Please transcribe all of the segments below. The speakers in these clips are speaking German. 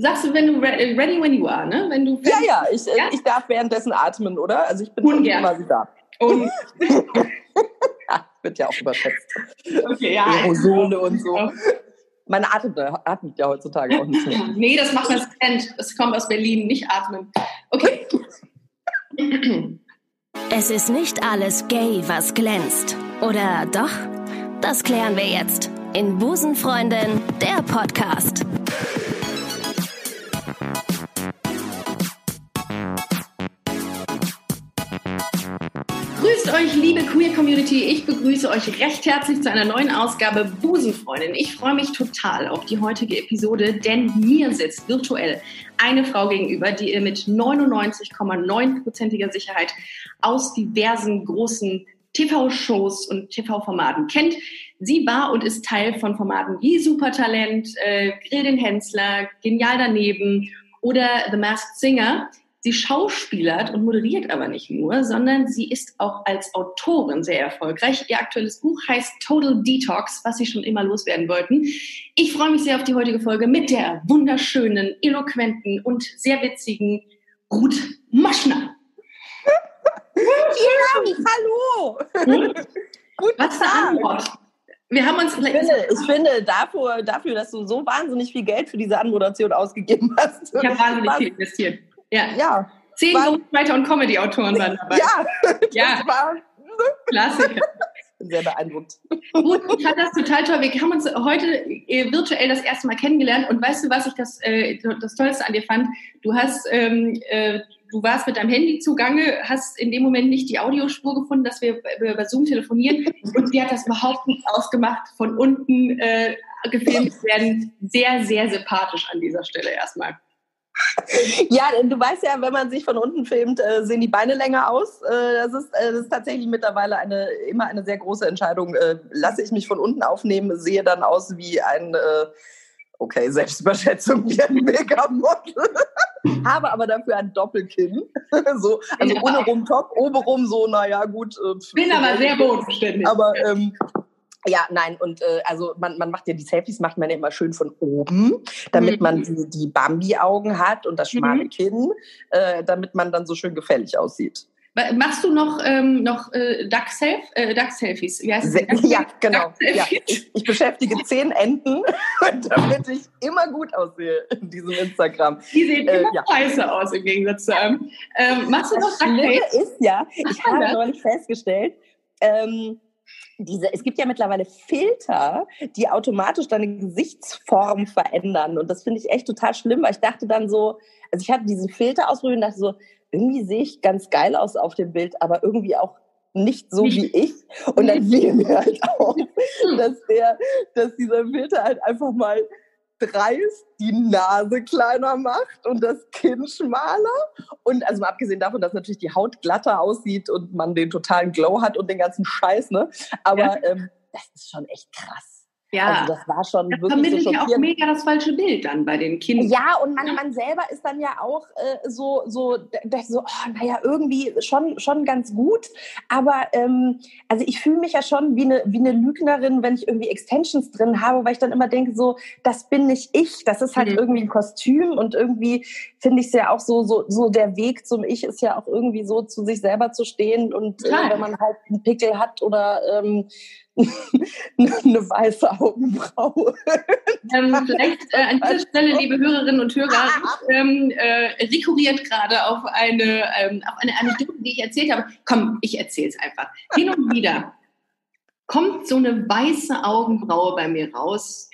sagst du, wenn du ready, ready when you are, ne? Wenn du ja, ja, ich, äh, ja? ich darf währenddessen atmen, oder? Also ich bin Ungern. immer wieder. Und wird ja auch überschätzt. Okay, ja. Aerosole und so. Man atmet, atmet ja heutzutage auch nicht mehr. nee, das macht das Trend. Das kommt aus Berlin, nicht atmen. Okay. es ist nicht alles gay, was glänzt. Oder doch? Das klären wir jetzt in Busenfreundin, der Podcast. Euch, liebe Queer Community. Ich begrüße euch recht herzlich zu einer neuen Ausgabe Busenfreundin. Ich freue mich total auf die heutige Episode, denn mir sitzt virtuell eine Frau gegenüber, die ihr mit 99,9%iger Sicherheit aus diversen großen TV-Shows und TV-Formaten kennt. Sie war und ist Teil von Formaten wie Supertalent, äh, Grill den Hensler, Genial daneben oder The Masked Singer. Sie schauspielert und moderiert aber nicht nur, sondern sie ist auch als Autorin sehr erfolgreich. Ihr aktuelles Buch heißt Total Detox, was Sie schon immer loswerden wollten. Ich freue mich sehr auf die heutige Folge mit der wunderschönen, eloquenten und sehr witzigen Ruth Moschner. Ja, hallo. Hm? Guten Was für Antwort. Wir haben uns ich finde, ich finde dafür, dafür, dass du so wahnsinnig viel Geld für diese Anmoderation ausgegeben hast. Ich habe wahnsinnig viel investiert. Ja. ja. Zehn Ghostwriter und Comedy-Autoren waren dabei. Ja, ja. war Klassiker. Sehr beeindruckt. Gut, ich fand das total toll. Wir haben uns heute äh, virtuell das erste Mal kennengelernt und weißt du, was ich das, äh, das Tollste an dir fand? Du hast, ähm, äh, du warst mit deinem Handy zugange, hast in dem Moment nicht die Audiospur gefunden, dass wir über Zoom telefonieren und sie hat das überhaupt nicht ausgemacht, von unten äh, gefilmt werden. Sehr, sehr sympathisch an dieser Stelle erstmal. Ja, du weißt ja, wenn man sich von unten filmt, äh, sehen die Beine länger aus. Äh, das, ist, äh, das ist tatsächlich mittlerweile eine, immer eine sehr große Entscheidung. lasse ich mich von unten aufnehmen, sehe dann aus wie ein, okay, Selbstüberschätzung wie ein Megamodel. Habe aber dafür ein Doppelkinn. so, also ohne Rumtop, obenrum so, naja, gut. Bin aber sehr bodenständig. Aber ähm, ja, nein, und äh, also man, man macht ja die Selfies, macht man ja immer schön von oben, damit mhm. man die, die Bambi-Augen hat und das schmale mhm. Kinn, äh, damit man dann so schön gefällig aussieht. Machst du noch, ähm, noch äh, Duck-Selfies? Äh, Duck ja, genau. Ja. Ich, ich, beschäftige zehn Enten, damit ich immer gut aussehe in diesem Instagram. Die sehen äh, immer ja. scheiße aus im Gegensatz zu einem. Ähm, machst du noch Duck-Selfies? ist ja, ich habe neulich festgestellt, ähm, diese, es gibt ja mittlerweile Filter, die automatisch deine Gesichtsform verändern. Und das finde ich echt total schlimm, weil ich dachte dann so, also ich hatte diesen Filter ausprobiert und dachte so, irgendwie sehe ich ganz geil aus auf dem Bild, aber irgendwie auch nicht so wie ich. Und dann fiel mir halt auf, dass, der, dass dieser Filter halt einfach mal dreist die Nase kleiner macht und das Kinn schmaler. Und also mal abgesehen davon, dass natürlich die Haut glatter aussieht und man den totalen Glow hat und den ganzen Scheiß, ne? Aber ja. ähm, das ist schon echt krass. Ja, also das war schon das wirklich vermittelt so ja auch mega das falsche Bild dann bei den Kindern. Ja, und man, man selber ist dann ja auch äh, so, so, so oh, naja, irgendwie schon, schon ganz gut. Aber ähm, also ich fühle mich ja schon wie eine, wie eine Lügnerin, wenn ich irgendwie Extensions drin habe, weil ich dann immer denke, so, das bin nicht ich. Das ist halt mhm. irgendwie ein Kostüm und irgendwie finde ich es ja auch so, so, so der Weg zum Ich ist ja auch irgendwie so, zu sich selber zu stehen und äh, wenn man halt einen Pickel hat oder ähm, eine weiße Augenbraue. Ähm, vielleicht äh, an dieser Stelle, liebe Hörerinnen und Hörer, ähm, äh, rekurriert gerade auf eine, ähm, auf eine Anekdote, die ich erzählt habe. Komm, ich erzähle es einfach. Hin und wieder kommt so eine weiße Augenbraue bei mir raus.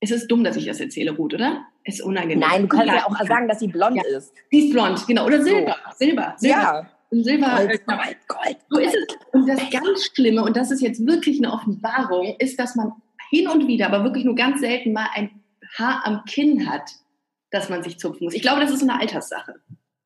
Es ist dumm, dass ich das erzähle, Ruth, oder? Es ist unangenehm. Nein, du kannst ja, ja auch sagen, dass sie blond ja. ist. Sie ist blond, genau. Oder Silber. So. Silber. Silber. Ja. Silber. Gold, Gold, Gold. So ist es. Und das ganz Schlimme, und das ist jetzt wirklich eine Offenbarung, ist, dass man hin und wieder, aber wirklich nur ganz selten mal ein Haar am Kinn hat, das man sich zupfen muss. Ich glaube, das ist eine Alterssache.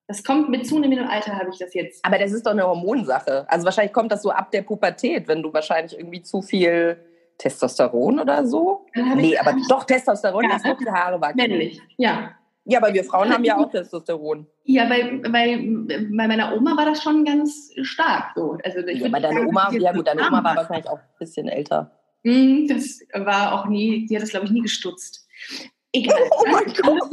Das kommt mit zunehmendem Alter, habe ich das jetzt. Aber das ist doch eine Hormonsache. Also wahrscheinlich kommt das so ab der Pubertät, wenn du wahrscheinlich irgendwie zu viel Testosteron oder so. Nee, aber doch Testosteron, ja, das doch die Haare wachsen. Männlich, ja. Ja, aber wir Frauen haben ja auch Testosteron. Ja, weil, weil bei meiner Oma war das schon ganz stark so. Also ich ja, bei deiner Oma, ja gut, deine Oma war wahrscheinlich auch ein bisschen älter. Hm, das war auch nie, die hat das glaube ich nie gestutzt. Egal. Oh mein Gott.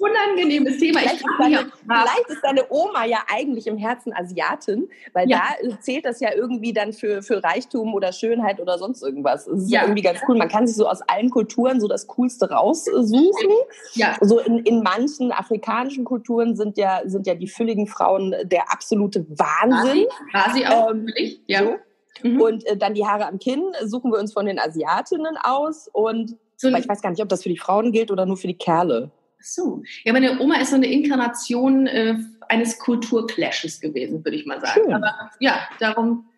Unangenehmes Thema. Vielleicht, ist deine, vielleicht ist deine Oma ja eigentlich im Herzen Asiatin, weil ja. da zählt das ja irgendwie dann für, für Reichtum oder Schönheit oder sonst irgendwas. Das ist ja. irgendwie ganz cool. Man kann sich so aus allen Kulturen so das Coolste raussuchen. Ja. So in, in manchen afrikanischen Kulturen sind ja, sind ja die fülligen Frauen der absolute Wahnsinn. Quasi auch, ähm, ja. So. Mhm. Und äh, dann die Haare am Kinn suchen wir uns von den Asiatinnen aus und so ich weiß gar nicht, ob das für die Frauen gilt oder nur für die Kerle. So. Ja, meine Oma ist so eine Inkarnation äh, eines Kulturclashes gewesen, würde ich mal sagen. Schön. Aber ja, darum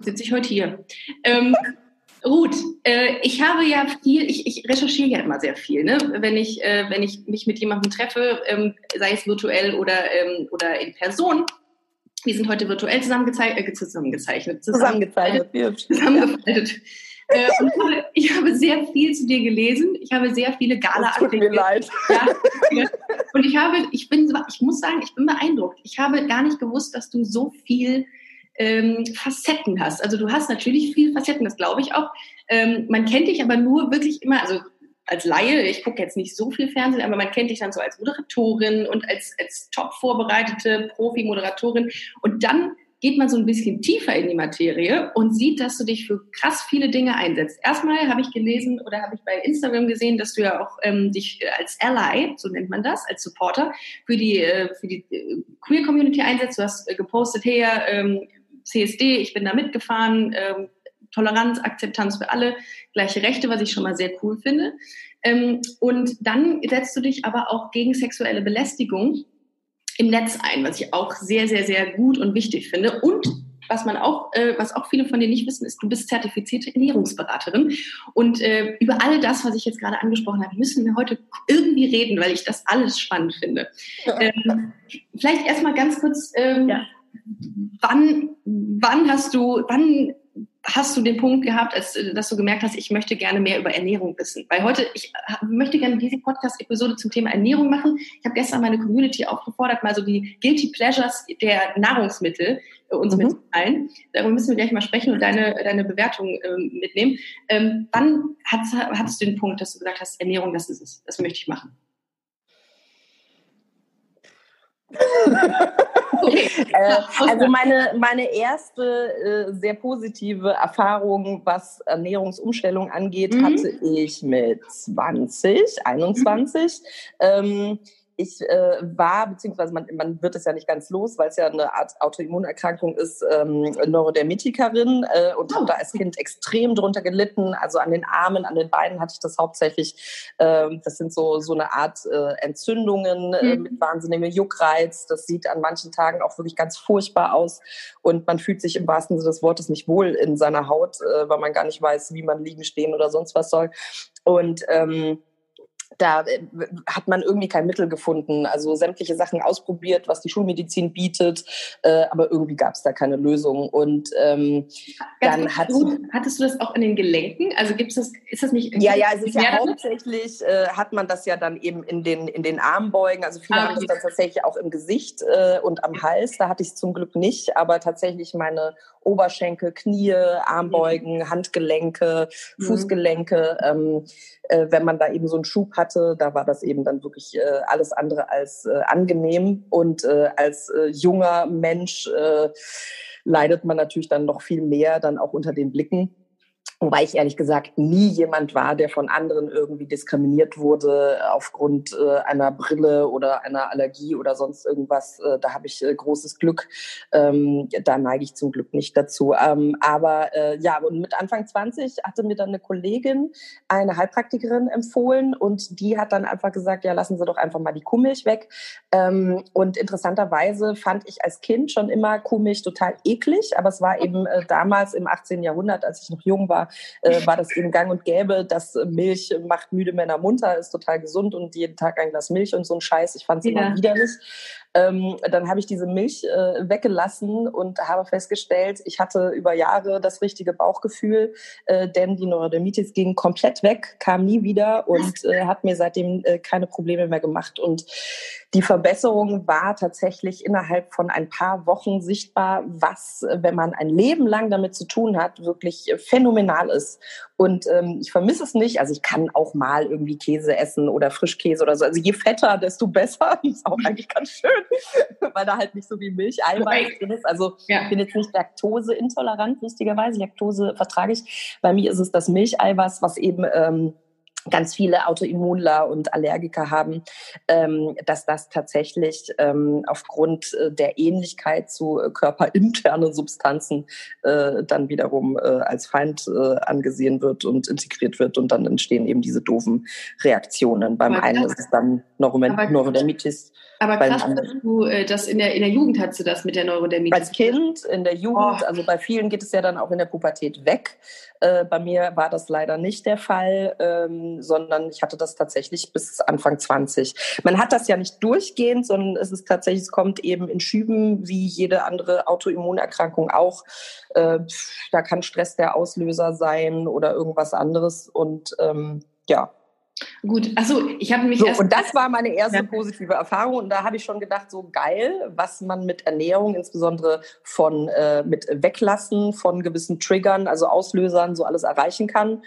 sitze ich heute hier. Ähm, Ruth, äh, ich habe ja viel, ich, ich recherchiere ja immer sehr viel, ne? wenn, ich, äh, wenn ich mich mit jemandem treffe, ähm, sei es virtuell oder, ähm, oder in Person. Wir sind heute virtuell zusammengezeichnet, äh, zusammengezeichnet, zusammengezeichnet, zusammengefaltet. Ja. Äh, ich habe sehr viel zu dir gelesen. Ich habe sehr viele Gala-Artikel. Tut mir leid. Ja, und ich habe, ich bin, ich muss sagen, ich bin beeindruckt. Ich habe gar nicht gewusst, dass du so viel ähm, Facetten hast. Also du hast natürlich viel Facetten, das glaube ich auch. Ähm, man kennt dich aber nur wirklich immer, also als Laie, ich gucke jetzt nicht so viel Fernsehen, aber man kennt dich dann so als Moderatorin und als, als top vorbereitete Profi-Moderatorin. Und dann geht man so ein bisschen tiefer in die Materie und sieht, dass du dich für krass viele Dinge einsetzt. Erstmal habe ich gelesen oder habe ich bei Instagram gesehen, dass du ja auch ähm, dich äh, als Ally, so nennt man das, als Supporter für die, äh, für die äh, Queer Community einsetzt. Du hast äh, gepostet, hey, ähm, CSD, ich bin da mitgefahren, ähm, Toleranz, Akzeptanz für alle, gleiche Rechte, was ich schon mal sehr cool finde. Ähm, und dann setzt du dich aber auch gegen sexuelle Belästigung im Netz ein, was ich auch sehr, sehr, sehr gut und wichtig finde. Und was man auch, äh, was auch viele von dir nicht wissen, ist, du bist zertifizierte Ernährungsberaterin. Und äh, über all das, was ich jetzt gerade angesprochen habe, müssen wir heute irgendwie reden, weil ich das alles spannend finde. Ähm, vielleicht erstmal ganz kurz, ähm, ja. wann, wann hast du, wann hast du den Punkt gehabt, als, äh, dass du gemerkt hast, ich möchte gerne mehr über Ernährung wissen? Weil heute, ich möchte gerne diese Podcast-Episode zum Thema Ernährung machen. Ich habe gestern meine Community aufgefordert, mal so die Guilty Pleasures der Nahrungsmittel äh, uns mhm. mitzuteilen. Darüber müssen wir gleich mal sprechen und deine, deine Bewertung ähm, mitnehmen. Ähm, wann hattest, hattest du den Punkt, dass du gesagt hast, Ernährung, das ist es, das möchte ich machen? Okay. Äh, also meine, meine erste äh, sehr positive Erfahrung, was Ernährungsumstellung angeht, mhm. hatte ich mit 20, 21. Mhm. Ähm, ich äh, war, beziehungsweise man, man wird es ja nicht ganz los, weil es ja eine Art Autoimmunerkrankung ist, ähm, Neurodermitikerin äh, und oh. habe da als Kind extrem drunter gelitten. Also an den Armen, an den Beinen hatte ich das hauptsächlich. Äh, das sind so, so eine Art äh, Entzündungen äh, mhm. mit wahnsinnigem Juckreiz. Das sieht an manchen Tagen auch wirklich ganz furchtbar aus. Und man fühlt sich im wahrsten Sinne des Wortes nicht wohl in seiner Haut, äh, weil man gar nicht weiß, wie man liegen, stehen oder sonst was soll. Und ähm, da äh, hat man irgendwie kein Mittel gefunden. Also sämtliche Sachen ausprobiert, was die Schulmedizin bietet, äh, aber irgendwie gab es da keine Lösung. Und ähm, dann hat du, hattest du das auch in den Gelenken? Also gibt es das? Ist das nicht? Ja, ja, es ist ja hauptsächlich äh, hat man das ja dann eben in den in den Armbeugen. Also viele ah, haben es dann tatsächlich auch im Gesicht äh, und am Hals. Da hatte ich es zum Glück nicht, aber tatsächlich meine Oberschenkel, Knie, Armbeugen, mhm. Handgelenke, mhm. Fußgelenke. Ähm, äh, wenn man da eben so einen Schub hatte, da war das eben dann wirklich äh, alles andere als äh, angenehm. Und äh, als äh, junger Mensch äh, leidet man natürlich dann noch viel mehr dann auch unter den Blicken. Wobei ich ehrlich gesagt nie jemand war, der von anderen irgendwie diskriminiert wurde aufgrund äh, einer Brille oder einer Allergie oder sonst irgendwas. Äh, da habe ich äh, großes Glück. Ähm, da neige ich zum Glück nicht dazu. Ähm, aber äh, ja, und mit Anfang 20 hatte mir dann eine Kollegin eine Heilpraktikerin empfohlen und die hat dann einfach gesagt, ja, lassen Sie doch einfach mal die Kuhmilch weg. Ähm, und interessanterweise fand ich als Kind schon immer Kuhmilch total eklig, aber es war eben äh, damals im 18. Jahrhundert, als ich noch jung war, äh, war das eben gang und gäbe, dass Milch macht müde Männer munter, ist total gesund und jeden Tag ein Glas Milch und so ein Scheiß. Ich fand es ja. immer widerlich. Ähm, dann habe ich diese Milch äh, weggelassen und habe festgestellt, ich hatte über Jahre das richtige Bauchgefühl, äh, denn die Neurodermitis ging komplett weg, kam nie wieder und äh, hat mir seitdem äh, keine Probleme mehr gemacht. Und die Verbesserung war tatsächlich innerhalb von ein paar Wochen sichtbar, was, wenn man ein Leben lang damit zu tun hat, wirklich phänomenal ist. Und ähm, ich vermisse es nicht. Also ich kann auch mal irgendwie Käse essen oder Frischkäse oder so. Also je fetter, desto besser. Das ist auch eigentlich ganz schön, weil da halt nicht so wie Milch, Eiweiß drin ist. Also ja. ich bin jetzt nicht laktoseintolerant, lustigerweise. Laktose vertrage ich. Bei mir ist es das Milcheiweiß, was eben ähm, ganz viele Autoimmunler und Allergiker haben, ähm, dass das tatsächlich ähm, aufgrund äh, der Ähnlichkeit zu äh, körperinternen Substanzen äh, dann wiederum äh, als Feind äh, angesehen wird und integriert wird und dann entstehen eben diese doofen Reaktionen. Beim einen ist es dann Neurodermitis. Aber krass, dass du äh, das in der, in der Jugend hattest du das mit der Neurodermitis. Als Kind, in der Jugend, oh. also bei vielen geht es ja dann auch in der Pubertät weg. Äh, bei mir war das leider nicht der Fall, ähm, sondern ich hatte das tatsächlich bis Anfang 20. Man hat das ja nicht durchgehend, sondern es ist tatsächlich, es kommt eben in Schüben wie jede andere Autoimmunerkrankung auch. Äh, da kann Stress der Auslöser sein oder irgendwas anderes und ähm, ja, Gut, also ich habe mich so, erst und das war meine erste ja. positive Erfahrung und da habe ich schon gedacht, so geil, was man mit Ernährung, insbesondere von äh, mit Weglassen von gewissen Triggern, also Auslösern, so alles erreichen kann.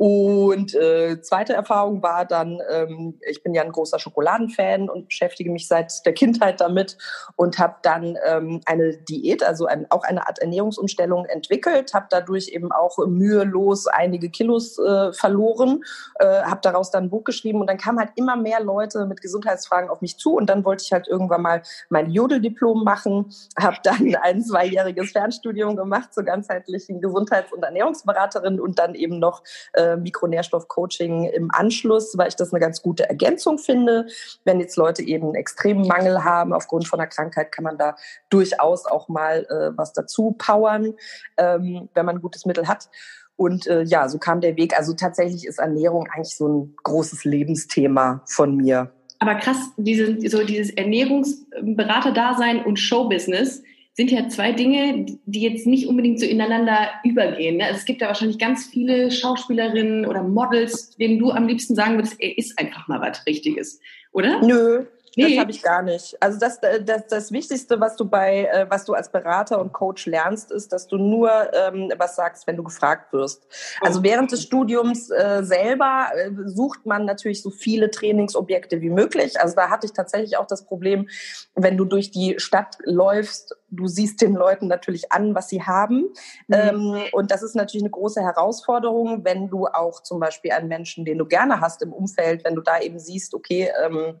Und äh, zweite Erfahrung war dann, ähm, ich bin ja ein großer Schokoladenfan und beschäftige mich seit der Kindheit damit und habe dann ähm, eine Diät, also ein, auch eine Art Ernährungsumstellung entwickelt, habe dadurch eben auch mühelos einige Kilos äh, verloren, äh, habe daraus dann ein Buch geschrieben und dann kamen halt immer mehr Leute mit Gesundheitsfragen auf mich zu und dann wollte ich halt irgendwann mal mein Jodeldiplom machen, habe dann ein zweijähriges Fernstudium gemacht zur ganzheitlichen Gesundheits- und Ernährungsberaterin und dann eben noch äh, äh, Mikronährstoffcoaching im Anschluss, weil ich das eine ganz gute Ergänzung finde. Wenn jetzt Leute eben einen extremen Mangel haben aufgrund von einer Krankheit, kann man da durchaus auch mal äh, was dazu powern, ähm, wenn man ein gutes Mittel hat. Und äh, ja, so kam der Weg. Also tatsächlich ist Ernährung eigentlich so ein großes Lebensthema von mir. Aber krass, diese, so dieses Ernährungsberater-Dasein und Showbusiness, sind ja zwei Dinge, die jetzt nicht unbedingt so ineinander übergehen. Ne? Also es gibt ja wahrscheinlich ganz viele Schauspielerinnen oder Models, denen du am liebsten sagen würdest, ey, ist einfach mal was Richtiges, oder? Nö, Nee. Das habe ich gar nicht. Also das, äh, das, das Wichtigste, was du bei, äh, was du als Berater und Coach lernst, ist, dass du nur ähm, was sagst, wenn du gefragt wirst. Also während des Studiums äh, selber äh, sucht man natürlich so viele Trainingsobjekte wie möglich. Also da hatte ich tatsächlich auch das Problem, wenn du durch die Stadt läufst, du siehst den Leuten natürlich an, was sie haben. Mhm. Ähm, und das ist natürlich eine große Herausforderung, wenn du auch zum Beispiel einen Menschen, den du gerne hast im Umfeld, wenn du da eben siehst, okay, ähm,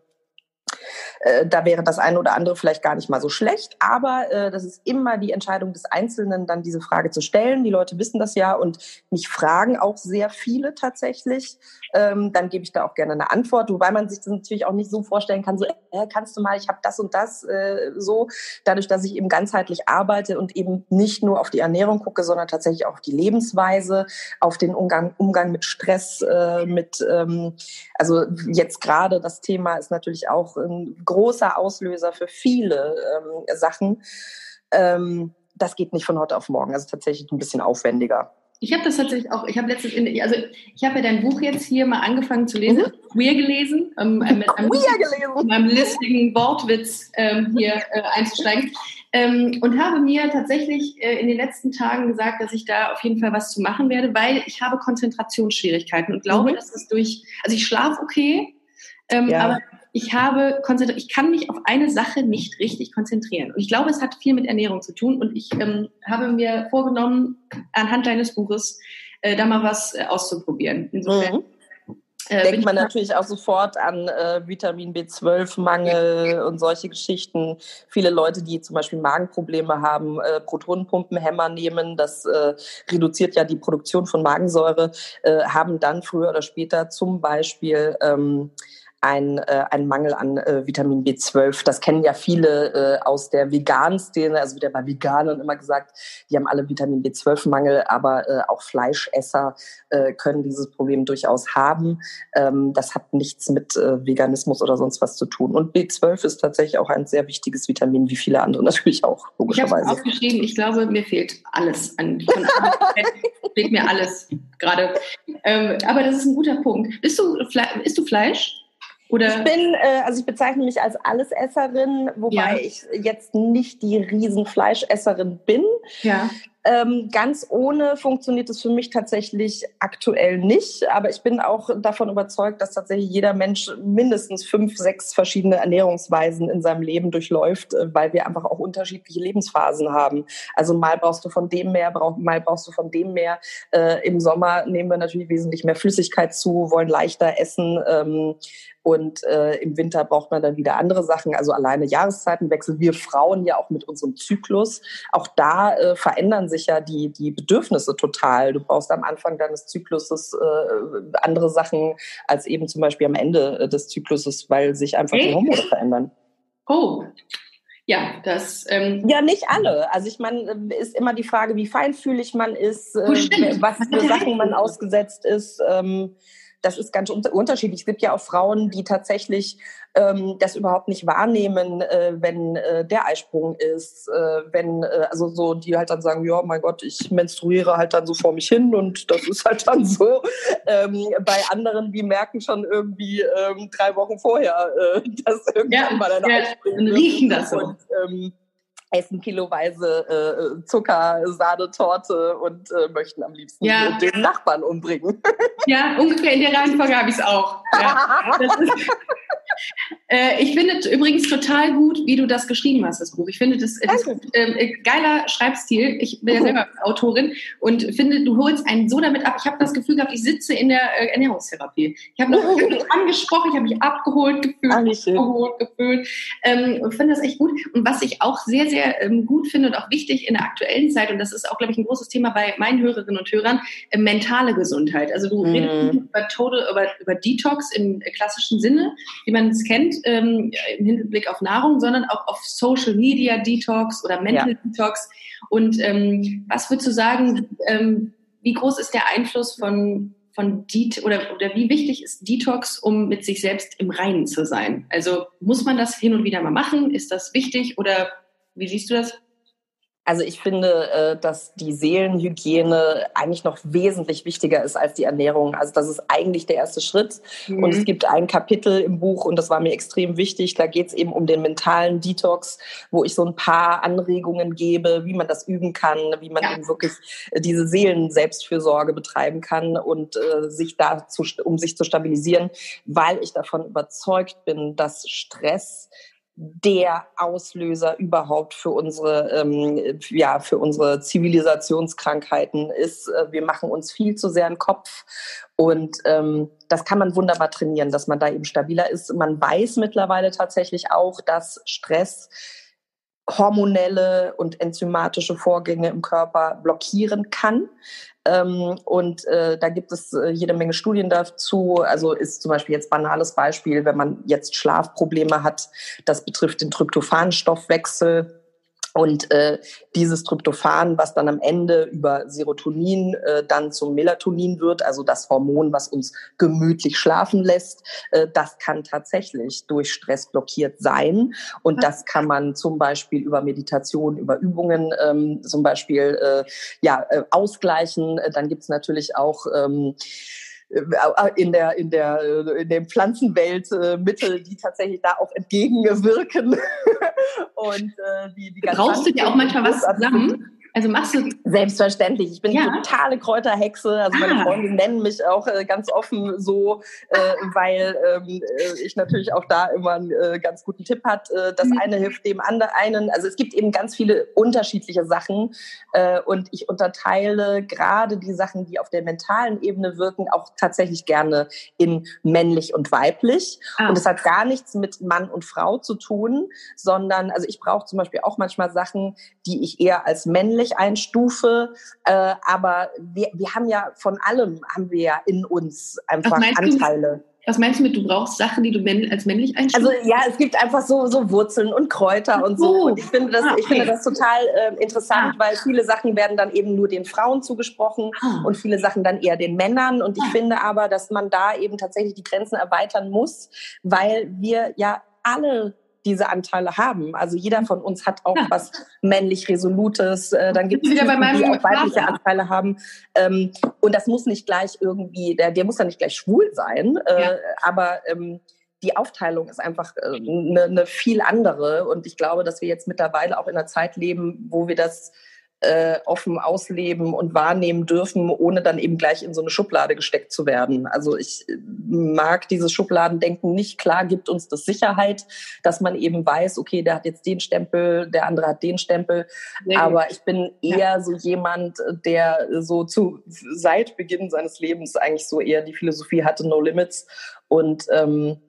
äh, da wäre das eine oder andere vielleicht gar nicht mal so schlecht, aber äh, das ist immer die Entscheidung des Einzelnen, dann diese Frage zu stellen. Die Leute wissen das ja und mich fragen auch sehr viele tatsächlich. Ähm, dann gebe ich da auch gerne eine Antwort, wobei man sich das natürlich auch nicht so vorstellen kann, so äh, kannst du mal, ich habe das und das äh, so. Dadurch, dass ich eben ganzheitlich arbeite und eben nicht nur auf die Ernährung gucke, sondern tatsächlich auch auf die Lebensweise, auf den Umgang, Umgang mit Stress, äh, mit ähm, also jetzt gerade das Thema ist natürlich auch ein großer Auslöser für viele ähm, Sachen. Ähm, das geht nicht von heute auf morgen. Also tatsächlich ein bisschen aufwendiger. Ich habe das tatsächlich auch, ich habe letztens, in, also ich habe ja dein Buch jetzt hier mal angefangen zu lesen, mhm. queer gelesen, ähm, mit einem, queer gelesen. mit einem listigen Wortwitz ähm, hier äh, einzusteigen ähm, und habe mir tatsächlich äh, in den letzten Tagen gesagt, dass ich da auf jeden Fall was zu machen werde, weil ich habe Konzentrationsschwierigkeiten und glaube, mhm. dass es durch, also ich schlafe okay, ähm, ja. aber ich habe ich kann mich auf eine Sache nicht richtig konzentrieren. Und ich glaube, es hat viel mit Ernährung zu tun. Und ich ähm, habe mir vorgenommen, anhand deines Buches äh, da mal was äh, auszuprobieren. Insofern. Mhm. Äh, Denkt man natürlich auch sofort an äh, Vitamin B12-Mangel und solche Geschichten. Viele Leute, die zum Beispiel Magenprobleme haben, äh, Protonenpumpenhämmer nehmen, das äh, reduziert ja die Produktion von Magensäure, äh, haben dann früher oder später zum Beispiel ähm, ein, äh, ein Mangel an äh, Vitamin B12. Das kennen ja viele äh, aus der Vegan-Szene, also wird ja bei Veganern immer gesagt, die haben alle Vitamin B12-Mangel, aber äh, auch Fleischesser äh, können dieses Problem durchaus haben. Ähm, das hat nichts mit äh, Veganismus oder sonst was zu tun. Und B12 ist tatsächlich auch ein sehr wichtiges Vitamin, wie viele andere natürlich auch, logischerweise. Ich habe aufgeschrieben, ich glaube, mir fehlt alles an, von fehlt mir alles gerade. Ähm, aber das ist ein guter Punkt. Bist du, isst du Fleisch? Oder? Ich bin, äh, also ich bezeichne mich als Allesesserin, wobei ja. ich jetzt nicht die Riesenfleischesserin bin. Ja. Ähm, ganz ohne funktioniert es für mich tatsächlich aktuell nicht. Aber ich bin auch davon überzeugt, dass tatsächlich jeder Mensch mindestens fünf, sechs verschiedene Ernährungsweisen in seinem Leben durchläuft, äh, weil wir einfach auch unterschiedliche Lebensphasen haben. Also mal brauchst du von dem mehr, mal brauchst du von dem mehr. Äh, Im Sommer nehmen wir natürlich wesentlich mehr Flüssigkeit zu, wollen leichter essen. Ähm, und äh, im Winter braucht man dann wieder andere Sachen, also alleine Jahreszeitenwechsel. Wir Frauen ja auch mit unserem Zyklus. Auch da äh, verändern sich ja die, die Bedürfnisse total. Du brauchst am Anfang deines Zykluses äh, andere Sachen als eben zum Beispiel am Ende äh, des Zykluses, weil sich einfach hey. die Hormone verändern. Oh, ja, das. Ähm ja, nicht alle. Also ich meine, äh, ist immer die Frage, wie feinfühlig man ist, äh, was für Sachen man ausgesetzt ist. Ähm, das ist ganz unterschiedlich. Es gibt ja auch Frauen, die tatsächlich ähm, das überhaupt nicht wahrnehmen, äh, wenn äh, der Eisprung ist, äh, wenn, äh, also so, die halt dann sagen, ja, mein Gott, ich menstruiere halt dann so vor mich hin und das ist halt dann so. Ähm, bei anderen, die merken schon irgendwie ähm, drei Wochen vorher, äh, dass irgendwann ja, mal ein ja, Eisprung riechen das so. Und, ähm, essen kiloweise äh, Zucker, Sahnetorte und äh, möchten am liebsten ja. den Nachbarn umbringen. Ja, ungefähr in der Reihenfolge habe ich es auch. Ja, äh, ich finde übrigens total gut, wie du das geschrieben hast, das Buch. Ich finde das, das äh, geiler Schreibstil. Ich bin ja selber Autorin und finde, du holst einen so damit ab. Ich habe das Gefühl gehabt, ich sitze in der äh, Ernährungstherapie. Ich habe mich angesprochen, ich habe mich abgeholt gefühlt, abgeholt gefühlt. Ähm, und finde das echt gut. Und was ich auch sehr, sehr ähm, gut finde und auch wichtig in der aktuellen Zeit, und das ist auch, glaube ich, ein großes Thema bei meinen Hörerinnen und Hörern, äh, mentale Gesundheit. Also du mhm. redest über Total, über, über Detox im klassischen Sinne, wie man es kennt, ähm, im Hinblick auf Nahrung, sondern auch auf Social Media Detox oder Mental ja. Detox. Und ähm, was würdest du sagen, ähm, wie groß ist der Einfluss von von Det oder, oder wie wichtig ist Detox, um mit sich selbst im Reinen zu sein? Also muss man das hin und wieder mal machen? Ist das wichtig oder wie siehst du das? Also ich finde, äh, dass die Seelenhygiene eigentlich noch wesentlich wichtiger ist als die Ernährung. Also das ist eigentlich der erste Schritt. Mhm. Und es gibt ein Kapitel im Buch, und das war mir extrem wichtig, da geht es eben um den mentalen Detox, wo ich so ein paar Anregungen gebe, wie man das üben kann, wie man ja. eben wirklich äh, diese Seelen-Selbstfürsorge betreiben kann und äh, sich dazu, um sich zu stabilisieren, weil ich davon überzeugt bin, dass Stress der Auslöser überhaupt für unsere, ähm, ja, für unsere Zivilisationskrankheiten ist. Äh, wir machen uns viel zu sehr einen Kopf und ähm, das kann man wunderbar trainieren, dass man da eben stabiler ist. Man weiß mittlerweile tatsächlich auch, dass Stress hormonelle und enzymatische Vorgänge im Körper blockieren kann. Ähm, und äh, da gibt es äh, jede Menge Studien dazu. Also ist zum Beispiel jetzt banales Beispiel, wenn man jetzt Schlafprobleme hat, das betrifft den Tryptophanstoffwechsel und äh, dieses Tryptophan, was dann am Ende über Serotonin äh, dann zum Melatonin wird, also das Hormon, was uns gemütlich schlafen lässt, äh, das kann tatsächlich durch Stress blockiert sein. Und das kann man zum Beispiel über Meditation, über Übungen ähm, zum Beispiel äh, ja, äh, ausgleichen. Dann gibt's natürlich auch ähm, äh, in der in der in der Pflanzenwelt äh, Mittel, die tatsächlich da auch entgegenwirken und äh, die die Brauchst du dir auch manchmal was zusammen? Also machst du selbstverständlich. Ich bin ja. totale Kräuterhexe. Also meine ah. Freunde nennen mich auch äh, ganz offen so, äh, weil ähm, äh, ich natürlich auch da immer einen äh, ganz guten Tipp hat. Äh, das mhm. eine hilft dem anderen. Einen. Also es gibt eben ganz viele unterschiedliche Sachen äh, und ich unterteile gerade die Sachen, die auf der mentalen Ebene wirken, auch tatsächlich gerne in männlich und weiblich. Ah. Und das hat gar nichts mit Mann und Frau zu tun, sondern also ich brauche zum Beispiel auch manchmal Sachen, die ich eher als männlich männlich einstufe, äh, aber wir, wir haben ja von allem haben wir ja in uns einfach Anteile. Was meinst du mit, du brauchst Sachen, die du als männlich einstufst? Also ja, es gibt einfach so, so Wurzeln und Kräuter und so. Und ich finde das, ah, okay. ich finde das total äh, interessant, ah. weil viele Sachen werden dann eben nur den Frauen zugesprochen ah. und viele Sachen dann eher den Männern. Und ich ah. finde aber, dass man da eben tatsächlich die Grenzen erweitern muss, weil wir ja alle diese Anteile haben. Also jeder von uns hat auch ja. was männlich Resolutes. Äh, dann gibt es die auch weibliche Anteile haben. Ähm, und das muss nicht gleich irgendwie, der, der muss ja nicht gleich schwul sein, äh, ja. aber ähm, die Aufteilung ist einfach eine äh, ne, ne viel andere. Und ich glaube, dass wir jetzt mittlerweile auch in einer Zeit leben, wo wir das äh, offen ausleben und wahrnehmen dürfen, ohne dann eben gleich in so eine Schublade gesteckt zu werden. Also ich äh, mag dieses Schubladendenken nicht. Klar gibt uns das Sicherheit, dass man eben weiß, okay, der hat jetzt den Stempel, der andere hat den Stempel. Aber ich bin eher ja. so jemand, der so zu seit Beginn seines Lebens eigentlich so eher die Philosophie hatte, no limits. Und ähm,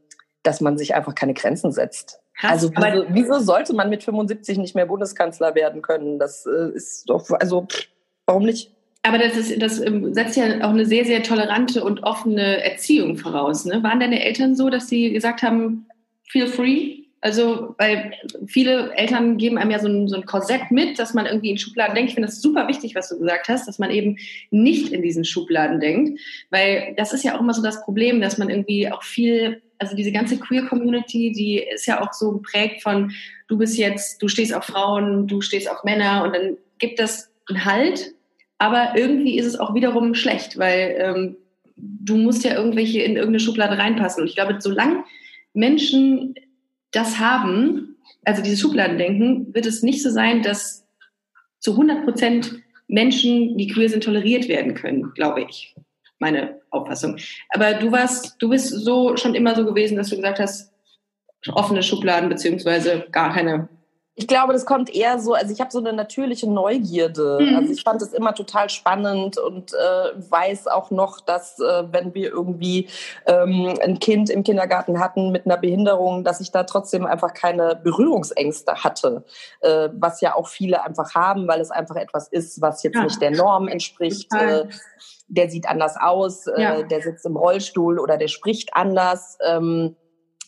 dass man sich einfach keine Grenzen setzt. Krass, also wieso, wieso, sollte man mit 75 nicht mehr Bundeskanzler werden können? Das äh, ist doch, also warum nicht? Aber das, ist, das ähm, setzt ja auch eine sehr, sehr tolerante und offene Erziehung voraus. Ne? Waren deine Eltern so, dass sie gesagt haben, feel free? Also, weil viele Eltern geben einem ja so ein, so ein Korsett mit, dass man irgendwie in Schubladen denkt. Ich finde das super wichtig, was du gesagt hast, dass man eben nicht in diesen Schubladen denkt. Weil das ist ja auch immer so das Problem, dass man irgendwie auch viel also diese ganze Queer-Community, die ist ja auch so geprägt von, du bist jetzt, du stehst auf Frauen, du stehst auf Männer und dann gibt das einen Halt, aber irgendwie ist es auch wiederum schlecht, weil ähm, du musst ja irgendwelche in irgendeine Schublade reinpassen. Und ich glaube, solange Menschen das haben, also dieses Schubladendenken, wird es nicht so sein, dass zu 100 Prozent Menschen, die queer sind, toleriert werden können, glaube ich meine Auffassung. Aber du warst, du bist so schon immer so gewesen, dass du gesagt hast, offene Schubladen beziehungsweise gar keine ich glaube, das kommt eher so, also ich habe so eine natürliche Neugierde. Mhm. Also ich fand es immer total spannend und äh, weiß auch noch, dass äh, wenn wir irgendwie ähm, ein Kind im Kindergarten hatten mit einer Behinderung, dass ich da trotzdem einfach keine Berührungsängste hatte, äh, was ja auch viele einfach haben, weil es einfach etwas ist, was jetzt ja. nicht der Norm entspricht. Äh, der sieht anders aus, äh, ja. der sitzt im Rollstuhl oder der spricht anders. Ähm,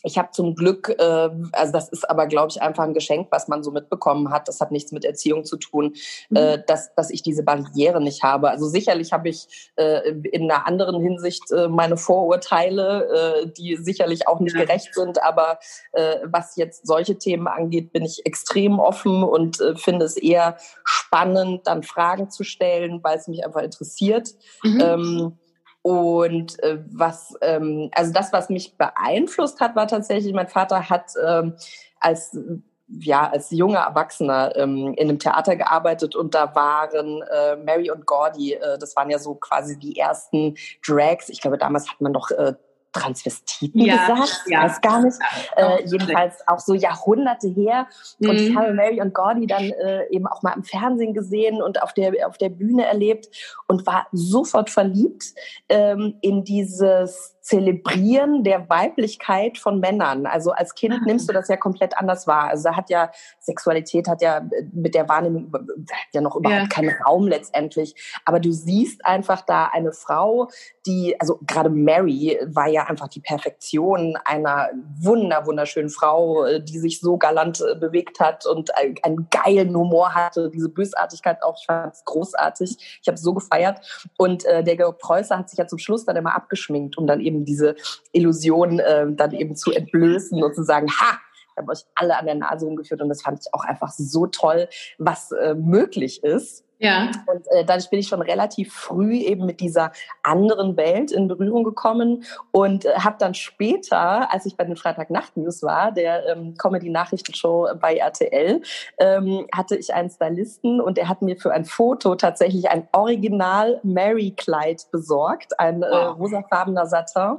ich habe zum Glück, äh, also das ist aber, glaube ich, einfach ein Geschenk, was man so mitbekommen hat. Das hat nichts mit Erziehung zu tun, mhm. äh, dass, dass ich diese Barriere nicht habe. Also sicherlich habe ich äh, in einer anderen Hinsicht äh, meine Vorurteile, äh, die sicherlich auch nicht ja. gerecht sind. Aber äh, was jetzt solche Themen angeht, bin ich extrem offen und äh, finde es eher spannend, dann Fragen zu stellen, weil es mich einfach interessiert. Mhm. Ähm, und äh, was, ähm, also das, was mich beeinflusst hat, war tatsächlich, mein Vater hat ähm, als ja, als junger Erwachsener ähm, in einem Theater gearbeitet und da waren äh, Mary und Gordy, äh, das waren ja so quasi die ersten Drags. Ich glaube, damals hat man noch äh, Transvestiten ja, gesagt, ja. weiß gar nicht. Äh, jedenfalls auch so Jahrhunderte her. Mhm. Und ich habe Mary und Gordy dann äh, eben auch mal im Fernsehen gesehen und auf der, auf der Bühne erlebt und war sofort verliebt ähm, in dieses Zelebrieren der Weiblichkeit von Männern. Also als Kind ah. nimmst du das ja komplett anders wahr. Also da hat ja Sexualität hat ja mit der Wahrnehmung hat ja noch überhaupt ja. keinen Raum letztendlich. Aber du siehst einfach da eine Frau, die, also gerade Mary war ja einfach die Perfektion einer wunder, wunderschönen Frau, die sich so galant äh, bewegt hat und einen geilen Humor hatte, diese Bösartigkeit auch, ich fand es großartig. Ich habe so gefeiert. Und äh, der Georg Preußer hat sich ja zum Schluss dann immer abgeschminkt, um dann eben eben diese Illusion äh, dann eben zu entblößen und zu sagen, ha, ich habe euch alle an der Nase umgeführt und das fand ich auch einfach so toll, was äh, möglich ist. Ja. Und äh, dadurch bin ich schon relativ früh eben mit dieser anderen Welt in Berührung gekommen und äh, habe dann später, als ich bei den Freitagnacht-News war, der ähm, Comedy-Nachrichtenshow bei RTL, ähm, hatte ich einen Stylisten und der hat mir für ein Foto tatsächlich ein Original Mary-Kleid besorgt, ein äh, rosafarbener Satin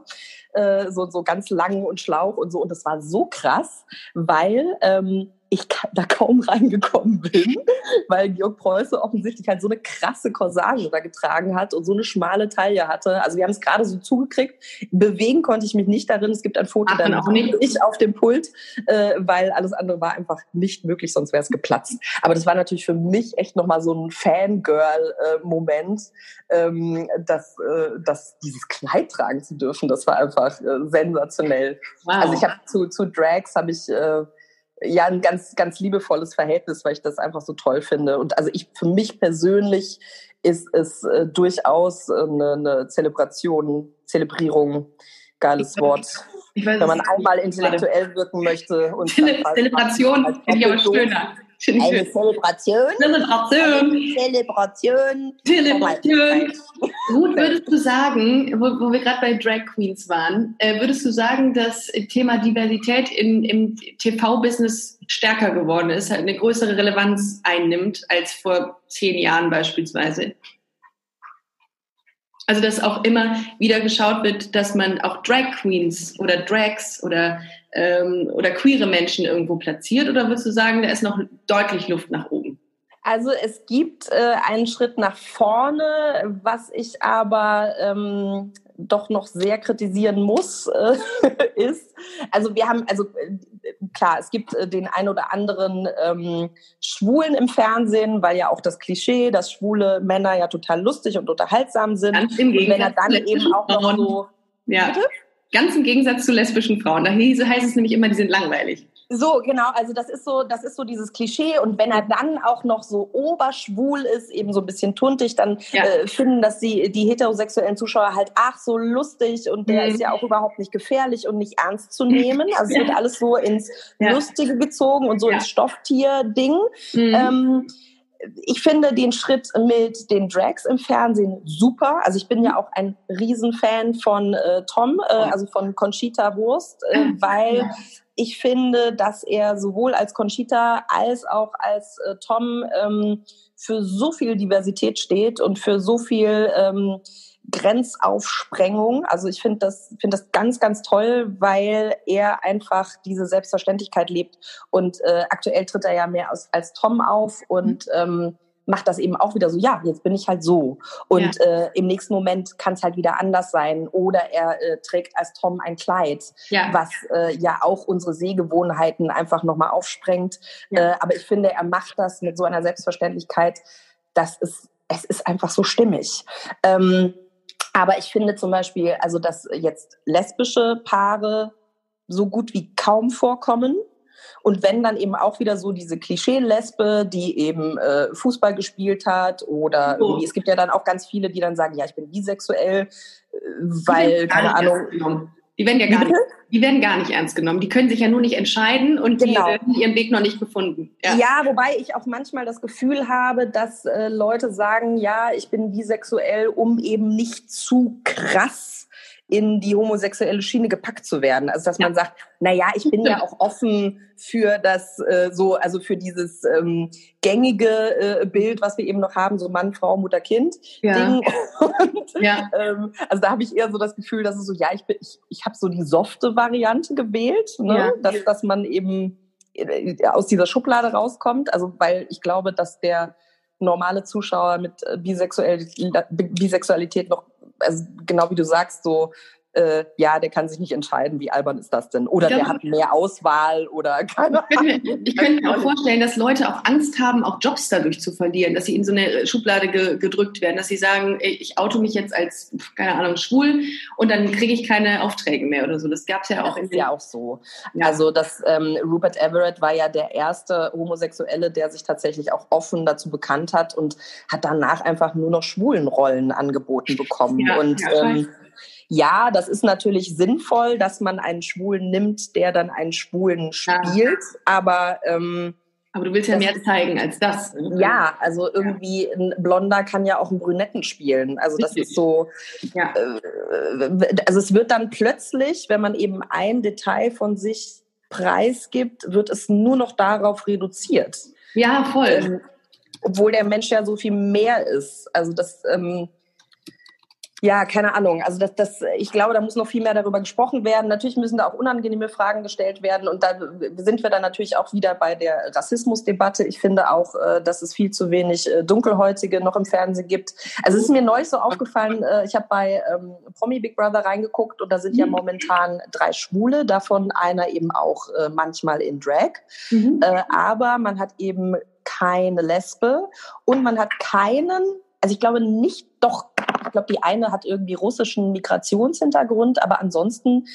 äh, so, so ganz lang und schlauch und so. Und das war so krass, weil ähm, ich da kaum reingekommen bin, weil Georg Preuße offensichtlich halt so eine krasse Corsage da getragen hat und so eine schmale Taille hatte. Also wir haben es gerade so zugekriegt. Bewegen konnte ich mich nicht darin. Es gibt ein Foto, Ach, da bin ich auf dem Pult, äh, weil alles andere war einfach nicht möglich, sonst wäre es geplatzt. Aber das war natürlich für mich echt nochmal so ein Fangirl-Moment, ähm, dass, äh, dass dieses Kleid tragen zu dürfen. Das war einfach äh, sensationell. Wow. Also ich habe zu, zu Drags habe ich äh, ja ein ganz, ganz liebevolles Verhältnis, weil ich das einfach so toll finde. Und also ich, für mich persönlich ist es äh, durchaus eine, eine Zelebration, Zelebrierung, geiles Wort. Weiß, Wenn man einmal intellektuell wirken möchte. Und Zele Zelebration finde ich aber schöner. Eine Zelebration. Zelebration. Zelebration. Zelebration. Gut, würdest du sagen, wo, wo wir gerade bei Drag Queens waren, äh, würdest du sagen, dass Thema Diversität in, im TV-Business stärker geworden ist, halt eine größere Relevanz einnimmt als vor zehn Jahren beispielsweise? Also dass auch immer wieder geschaut wird, dass man auch Drag Queens oder Drags oder, ähm, oder queere Menschen irgendwo platziert? Oder würdest du sagen, da ist noch deutlich Luft nach oben? Also es gibt äh, einen Schritt nach vorne, was ich aber ähm, doch noch sehr kritisieren muss, äh, ist, also wir haben, also äh, klar, es gibt äh, den ein oder anderen ähm, Schwulen im Fernsehen, weil ja auch das Klischee, dass schwule Männer ja total lustig und unterhaltsam sind. Ganz im Gegensatz und wenn er dann eben auch noch so... Ja. Bitte? Ganz im Gegensatz zu lesbischen Frauen. Da heißt es nämlich immer, die sind langweilig. So, genau, also das ist so, das ist so dieses Klischee. Und wenn er dann auch noch so oberschwul ist, eben so ein bisschen tuntig, dann ja. äh, finden das die, die heterosexuellen Zuschauer halt, ach, so lustig und der mhm. ist ja auch überhaupt nicht gefährlich und nicht ernst zu nehmen. Also es wird alles so ins ja. Lustige gezogen und so ja. ins Stofftier-Ding. Mhm. Ähm, ich finde den Schritt mit den Drags im Fernsehen super. Also ich bin ja auch ein Riesenfan von äh, Tom, äh, also von Conchita Wurst, äh, weil ich finde, dass er sowohl als Conchita als auch als äh, Tom ähm, für so viel Diversität steht und für so viel ähm, Grenzaufsprengung. Also ich finde das, finde das ganz, ganz toll, weil er einfach diese Selbstverständlichkeit lebt. Und äh, aktuell tritt er ja mehr als, als Tom auf und ähm, macht das eben auch wieder so, ja, jetzt bin ich halt so. Und ja. äh, im nächsten Moment kann es halt wieder anders sein. Oder er äh, trägt als Tom ein Kleid, ja. was äh, ja auch unsere Sehgewohnheiten einfach nochmal aufsprengt. Ja. Äh, aber ich finde, er macht das mit so einer Selbstverständlichkeit, dass es, es ist einfach so stimmig. Ähm, aber ich finde zum Beispiel, also dass jetzt lesbische Paare so gut wie kaum vorkommen. Und wenn dann eben auch wieder so diese Klischee-Lesbe, die eben äh, Fußball gespielt hat oder oh. es gibt ja dann auch ganz viele, die dann sagen, ja, ich bin bisexuell, äh, weil, keine Ahnung. Die werden ja gar nicht, die werden gar nicht ernst genommen. Die können sich ja nur nicht entscheiden und genau. die haben ihren Weg noch nicht gefunden. Ja. ja. wobei ich auch manchmal das Gefühl habe, dass äh, Leute sagen, ja, ich bin bisexuell, um eben nicht zu krass in die homosexuelle Schiene gepackt zu werden. Also dass man ja. sagt, na ja, ich bin ja auch offen für das äh, so, also für dieses ähm, gängige äh, Bild, was wir eben noch haben, so Mann, Frau, Mutter, Kind ja. Ding. Und, ja. ähm, also da habe ich eher so das Gefühl, dass es so, ja, ich bin, ich, ich habe so die softe Variante gewählt, ne? Ja. dass, dass man eben äh, aus dieser Schublade rauskommt. Also weil ich glaube, dass der normale Zuschauer mit äh, Bisexualität noch also genau wie du sagst, so äh, ja, der kann sich nicht entscheiden, wie albern ist das denn? Oder der hat mehr Auswahl oder keine Ahnung. Ich könnte mir auch vorstellen, dass Leute auch Angst haben, auch Jobs dadurch zu verlieren, dass sie in so eine Schublade ge gedrückt werden, dass sie sagen, ich auto mich jetzt als, keine Ahnung, schwul und dann kriege ich keine Aufträge mehr oder so. Das gab es ja auch. Das ist ja auch so. Ja. Also das ähm, Rupert Everett war ja der erste Homosexuelle, der sich tatsächlich auch offen dazu bekannt hat und hat danach einfach nur noch schwulen Rollen angeboten bekommen. Ja, und ja, ähm, ja, das ist natürlich sinnvoll, dass man einen Schwulen nimmt, der dann einen Schwulen spielt, ja. aber ähm, aber du willst ja mehr zeigen als das. Ja, also irgendwie ein Blonder kann ja auch einen Brünetten spielen. Also das ist so. Ja. Äh, also es wird dann plötzlich, wenn man eben ein Detail von sich preisgibt, wird es nur noch darauf reduziert. Ja, voll. Ähm, obwohl der Mensch ja so viel mehr ist. Also das. Ähm, ja, keine Ahnung. Also das, das, ich glaube, da muss noch viel mehr darüber gesprochen werden. Natürlich müssen da auch unangenehme Fragen gestellt werden. Und da sind wir dann natürlich auch wieder bei der Rassismusdebatte. Ich finde auch, äh, dass es viel zu wenig äh, Dunkelhäutige noch im Fernsehen gibt. Also es ist mir neu so aufgefallen, äh, ich habe bei ähm, Promi Big Brother reingeguckt und da sind ja mhm. momentan drei Schwule, davon einer eben auch manchmal in Drag. Mhm. aber man hat eben keine Lesbe und man hat keinen also ich glaube nicht, doch, ich glaube, die eine hat irgendwie russischen Migrationshintergrund, aber ansonsten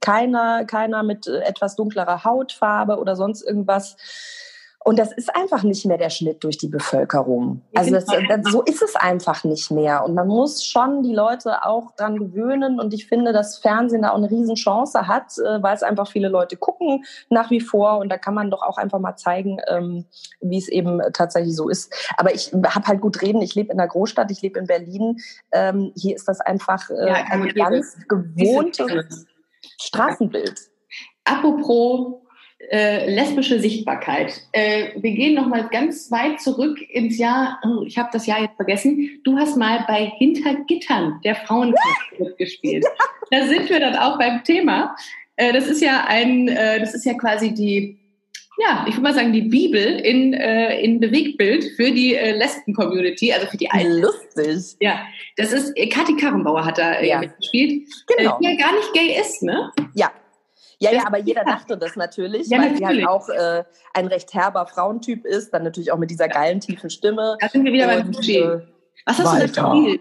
keiner, keiner mit äh, etwas dunklerer Hautfarbe oder sonst irgendwas. Und das ist einfach nicht mehr der Schnitt durch die Bevölkerung. Also das, das, so ist es einfach nicht mehr. Und man muss schon die Leute auch dran gewöhnen. Und ich finde, dass Fernsehen da auch eine Riesenchance hat, äh, weil es einfach viele Leute gucken nach wie vor. Und da kann man doch auch einfach mal zeigen, ähm, wie es eben tatsächlich so ist. Aber ich habe halt gut reden. Ich lebe in der Großstadt, ich lebe in Berlin. Ähm, hier ist das einfach äh, ja, ein ganz gewohntes Straßenbild. Apropos äh, lesbische Sichtbarkeit. Äh, wir gehen noch mal ganz weit zurück ins Jahr, oh, ich habe das Jahr jetzt vergessen, du hast mal bei Hintergittern der Frauenkirche mitgespielt. Da sind wir dann auch beim Thema. Äh, das ist ja ein, äh, das ist ja quasi die, ja, ich würde mal sagen, die Bibel in, äh, in Bewegtbild für die äh, Lesben-Community, also für die Alten. Lustig. Ja, das ist, Kathi Karrenbauer hat da ja. mitgespielt, genau. die ja gar nicht gay ist, ne? Ja, ja, ja, aber jeder dachte das natürlich, ja, weil natürlich. sie halt auch äh, ein recht herber Frauentyp ist, dann natürlich auch mit dieser geilen, tiefen Stimme. Da sind wir wieder beim Budget. Äh, Was hast Walter. du da gespielt?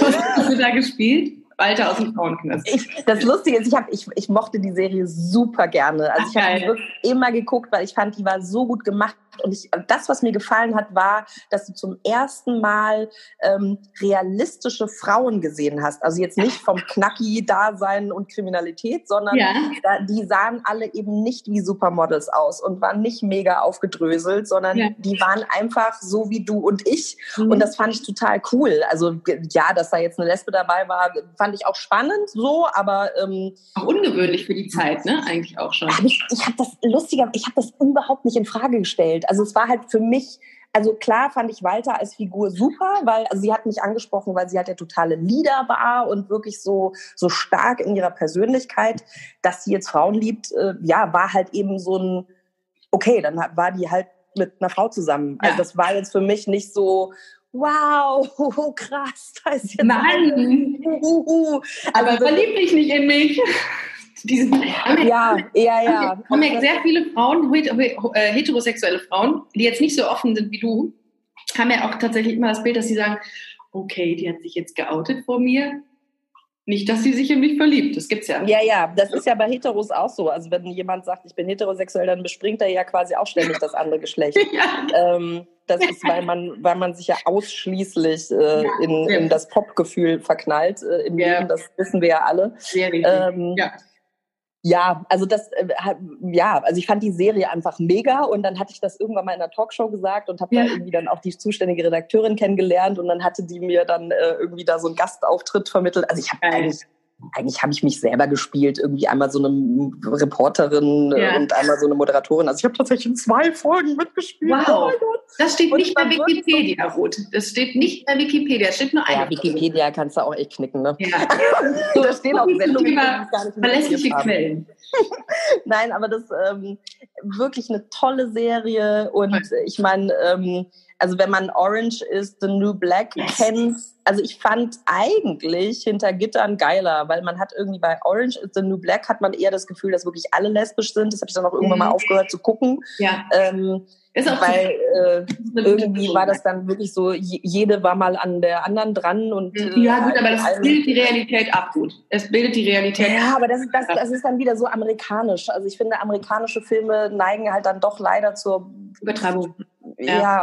Was hast du da gespielt? Walter aus dem Frauenknast. das Lustige ist, ich, hab, ich, ich mochte die Serie super gerne. Also Ach, ich habe wirklich immer geguckt, weil ich fand, die war so gut gemacht. Und ich, das, was mir gefallen hat, war, dass du zum ersten Mal ähm, realistische Frauen gesehen hast. Also jetzt nicht vom Knacki-Dasein und Kriminalität, sondern ja. da, die sahen alle eben nicht wie Supermodels aus und waren nicht mega aufgedröselt, sondern ja. die waren einfach so wie du und ich. Mhm. Und das fand ich total cool. Also ja, dass da jetzt eine Lesbe dabei war, fand ich auch spannend so, aber ähm, auch ungewöhnlich für die Zeit, ne? Eigentlich auch schon. Hab ich ich habe das lustiger, ich habe das überhaupt nicht in Frage gestellt. Also es war halt für mich also klar fand ich Walter als Figur super, weil also sie hat mich angesprochen, weil sie halt der totale Leader war und wirklich so so stark in ihrer Persönlichkeit, dass sie jetzt Frauen liebt. Äh, ja, war halt eben so ein okay, dann war die halt mit einer Frau zusammen. Also das war jetzt für mich nicht so wow, oh, krass, da ist jetzt Mann, uh, uh, aber also, verlieb dich nicht in mich. Diesen, ja, ja, ja. Haben ja sehr viele Frauen, äh, heterosexuelle Frauen, die jetzt nicht so offen sind wie du, haben ja auch tatsächlich immer das Bild, dass sie sagen, okay, die hat sich jetzt geoutet vor mir, nicht, dass sie sich in mich verliebt. Das gibt's ja. Ja, ja, das ist ja bei Heteros auch so. Also wenn jemand sagt, ich bin heterosexuell, dann bespringt er ja quasi auch ständig das andere Geschlecht. ja. ähm, das ist, weil man, weil man sich ja ausschließlich äh, in, in das Popgefühl verknallt äh, im ja. Leben. Das wissen wir ja alle. Sehr Ähm, ja. Ja, also das, äh, ja, also ich fand die Serie einfach mega und dann hatte ich das irgendwann mal in einer Talkshow gesagt und habe ja. da irgendwie dann auch die zuständige Redakteurin kennengelernt und dann hatte die mir dann äh, irgendwie da so einen Gastauftritt vermittelt. Also ich habe eigentlich eigentlich habe ich mich selber gespielt, irgendwie einmal so eine Reporterin äh, ja. und einmal so eine Moderatorin. Also ich habe tatsächlich in zwei Folgen mitgespielt. Wow. Oh das steht und nicht bei Wikipedia, Ruth. Das steht nicht bei Wikipedia. Das steht nur eine. Ja, Wikipedia kannst du auch echt knicken, ne? Ja. so, da stehen auch Sendungen, nicht verlässliche Quellen. Nein, aber das ähm, wirklich eine tolle Serie und ich meine, ähm, also wenn man Orange is the New Black kennt, also ich fand eigentlich hinter Gittern geiler, weil man hat irgendwie bei Orange is the New Black hat man eher das Gefühl, dass wirklich alle lesbisch sind. Das habe ich dann auch irgendwann mal mhm. aufgehört zu gucken. Ja. Ähm, ist auch weil äh, irgendwie war das dann wirklich so, jede war mal an der anderen dran und mhm. ja gut, aber das bildet die Realität ab gut. Es bildet die Realität. Ja, aber das, das, das ist dann wieder so amerikanisch. Also ich finde, amerikanische Filme neigen halt dann doch leider zur Übertreibung. ja. ja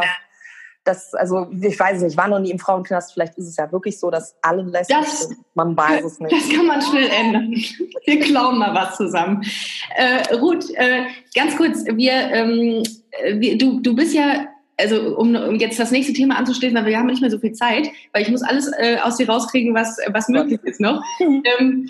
das, also ich weiß nicht, ich war noch nie im Frauenknast, vielleicht ist es ja wirklich so, dass alle sind. Man weiß es nicht. Das kann man schnell ändern. Wir klauen mal was zusammen. Äh, Ruth, äh, ganz kurz, wir, ähm, wir, du, du bist ja also um, um jetzt das nächste Thema anzuschließen, weil wir haben nicht mehr so viel Zeit, weil ich muss alles äh, aus dir rauskriegen, was, was möglich ist noch. ähm,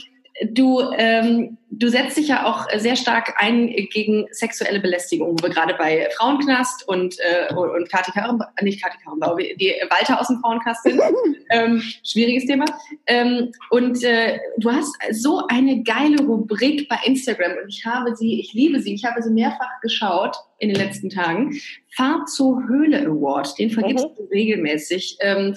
Du, ähm, du setzt dich ja auch sehr stark ein gegen sexuelle Belästigung, wo wir gerade bei Frauenknast und, äh, und Kati Karrenbauer, nicht Kati Karrenbauer, die Walter aus dem Frauenknast sind. ähm, schwieriges Thema. Ähm, und äh, du hast so eine geile Rubrik bei Instagram und ich habe sie, ich liebe sie, ich habe sie mehrfach geschaut in den letzten Tagen. Fahrt zur Höhle Award, den vergibst mhm. du regelmäßig ähm,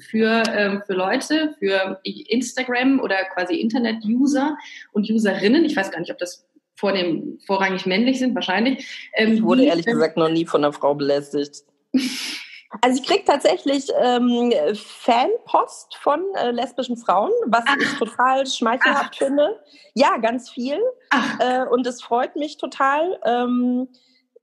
für, ähm, für Leute, für Instagram oder quasi Internet-User und Userinnen. Ich weiß gar nicht, ob das vor dem vorrangig männlich sind, wahrscheinlich. Ähm, ich wurde ehrlich gesagt noch nie von einer Frau belästigt. Also ich kriege tatsächlich ähm, Fanpost von äh, lesbischen Frauen, was Ach. ich total schmeichelhaft Ach. finde. Ja, ganz viel. Äh, und es freut mich total. Ähm,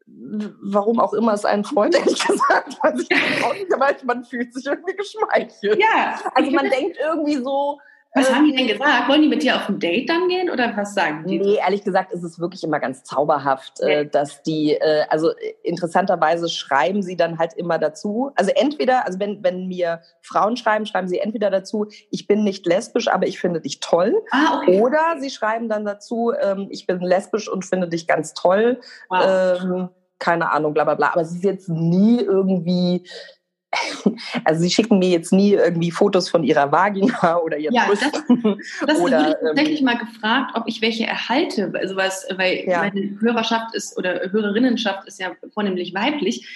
warum auch immer es einen Freund ehrlich gesagt, weiß ich auch nicht, aber man fühlt sich irgendwie geschmeichelt. Ja. Also man denkt irgendwie so, was haben die denn gesagt? Wollen die mit dir auf ein Date dann gehen oder was sagen die? Nee, ehrlich gesagt ist es wirklich immer ganz zauberhaft, ja. äh, dass die, äh, also interessanterweise schreiben sie dann halt immer dazu. Also entweder, also wenn, wenn mir Frauen schreiben, schreiben sie entweder dazu, ich bin nicht lesbisch, aber ich finde dich toll. Ah, okay. Oder sie schreiben dann dazu, ähm, ich bin lesbisch und finde dich ganz toll. Wow. Ähm, keine Ahnung, bla bla bla. Aber es ist jetzt nie irgendwie also sie schicken mir jetzt nie irgendwie Fotos von ihrer Vagina oder ihren ja, Brüsten. Das, das oder, ich tatsächlich ähm, mal gefragt, ob ich welche erhalte, also was, weil ja. meine Hörerschaft ist oder Hörerinnenschaft ist ja vornehmlich weiblich.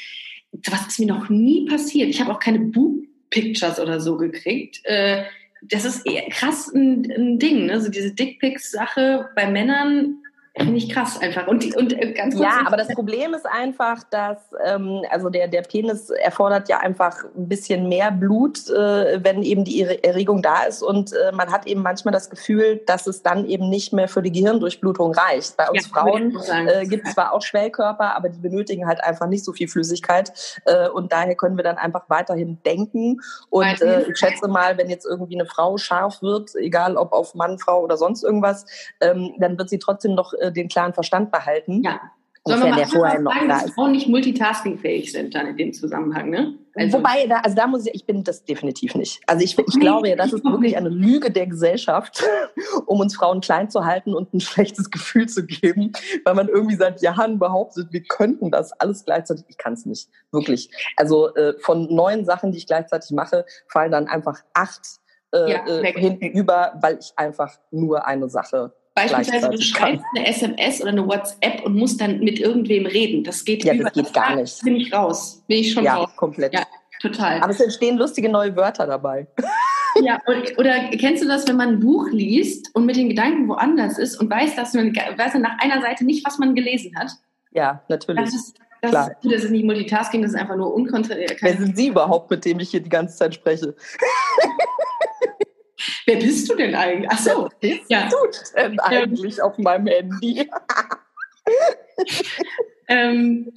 Was ist mir noch nie passiert. Ich habe auch keine Boob-Pictures oder so gekriegt. Äh, das ist eher krass ein, ein Ding, ne? So diese Dickpics-Sache bei Männern Finde ich krass einfach. Und, und äh, ganz kurz, Ja, aber das Problem ist einfach, dass ähm, also der, der Penis erfordert ja einfach ein bisschen mehr Blut, äh, wenn eben die Erregung da ist. Und äh, man hat eben manchmal das Gefühl, dass es dann eben nicht mehr für die Gehirndurchblutung reicht. Bei uns ja, Frauen äh, gibt es zwar auch Schwellkörper, aber die benötigen halt einfach nicht so viel Flüssigkeit. Äh, und daher können wir dann einfach weiterhin denken. Und äh, ich schätze mal, wenn jetzt irgendwie eine Frau scharf wird, egal ob auf Mann, Frau oder sonst irgendwas, ähm, dann wird sie trotzdem noch äh, den klaren Verstand behalten. Ja. Sollen wir mal vorher noch sagen, dass Frauen nicht multitaskingfähig sind dann in dem Zusammenhang, ne? Also Wobei, da, also da muss ich, ich bin das definitiv nicht. Also ich, ich glaube ja, das ist wirklich eine Lüge der Gesellschaft, um uns Frauen klein zu halten und ein schlechtes Gefühl zu geben, weil man irgendwie seit Jahren behauptet, wir könnten das alles gleichzeitig. Ich kann es nicht, wirklich. Also äh, von neun Sachen, die ich gleichzeitig mache, fallen dann einfach acht äh, ja, äh, hinten über, weil ich einfach nur eine Sache Beispielsweise, du schreibst eine SMS oder eine WhatsApp und musst dann mit irgendwem reden. Das geht ja, das geht gar nicht. Bin ich raus. Bin ich schon ja, raus. komplett. Ja, total. Aber es entstehen lustige neue Wörter dabei. Ja, oder kennst du das, wenn man ein Buch liest und mit den Gedanken woanders ist und weiß, dass man weiß nach einer Seite nicht, was man gelesen hat? Ja, natürlich. Das ist, das, Klar. Ist, das ist nicht Multitasking, das ist einfach nur unkontrolliert. Wer sind Sie überhaupt, mit dem ich hier die ganze Zeit spreche? Wer bist du denn eigentlich? Ach so. Ja. du denn eigentlich ja. auf meinem Handy? ähm,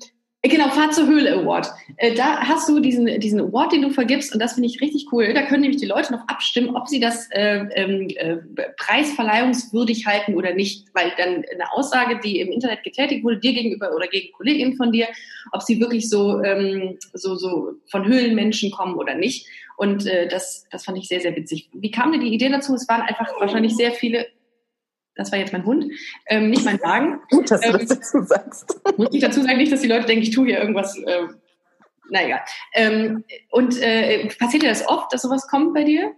Genau, Fahrt zur Höhle Award. Äh, da hast du diesen, diesen Award, den du vergibst, und das finde ich richtig cool. Da können nämlich die Leute noch abstimmen, ob sie das äh, ähm, äh, preisverleihungswürdig halten oder nicht, weil dann eine Aussage, die im Internet getätigt wurde, dir gegenüber oder gegen Kolleginnen von dir, ob sie wirklich so, ähm, so, so von Höhlenmenschen kommen oder nicht. Und äh, das, das fand ich sehr, sehr witzig. Wie kam dir die Idee dazu? Es waren einfach wahrscheinlich sehr viele das war jetzt mein Hund, ähm, nicht mein Wagen. Gut, dass du das ähm, dazu sagst. Muss ich dazu sagen, nicht, dass die Leute denken, ich tue hier irgendwas. Äh, na egal. Ähm, und äh, passiert dir das oft, dass sowas kommt bei dir?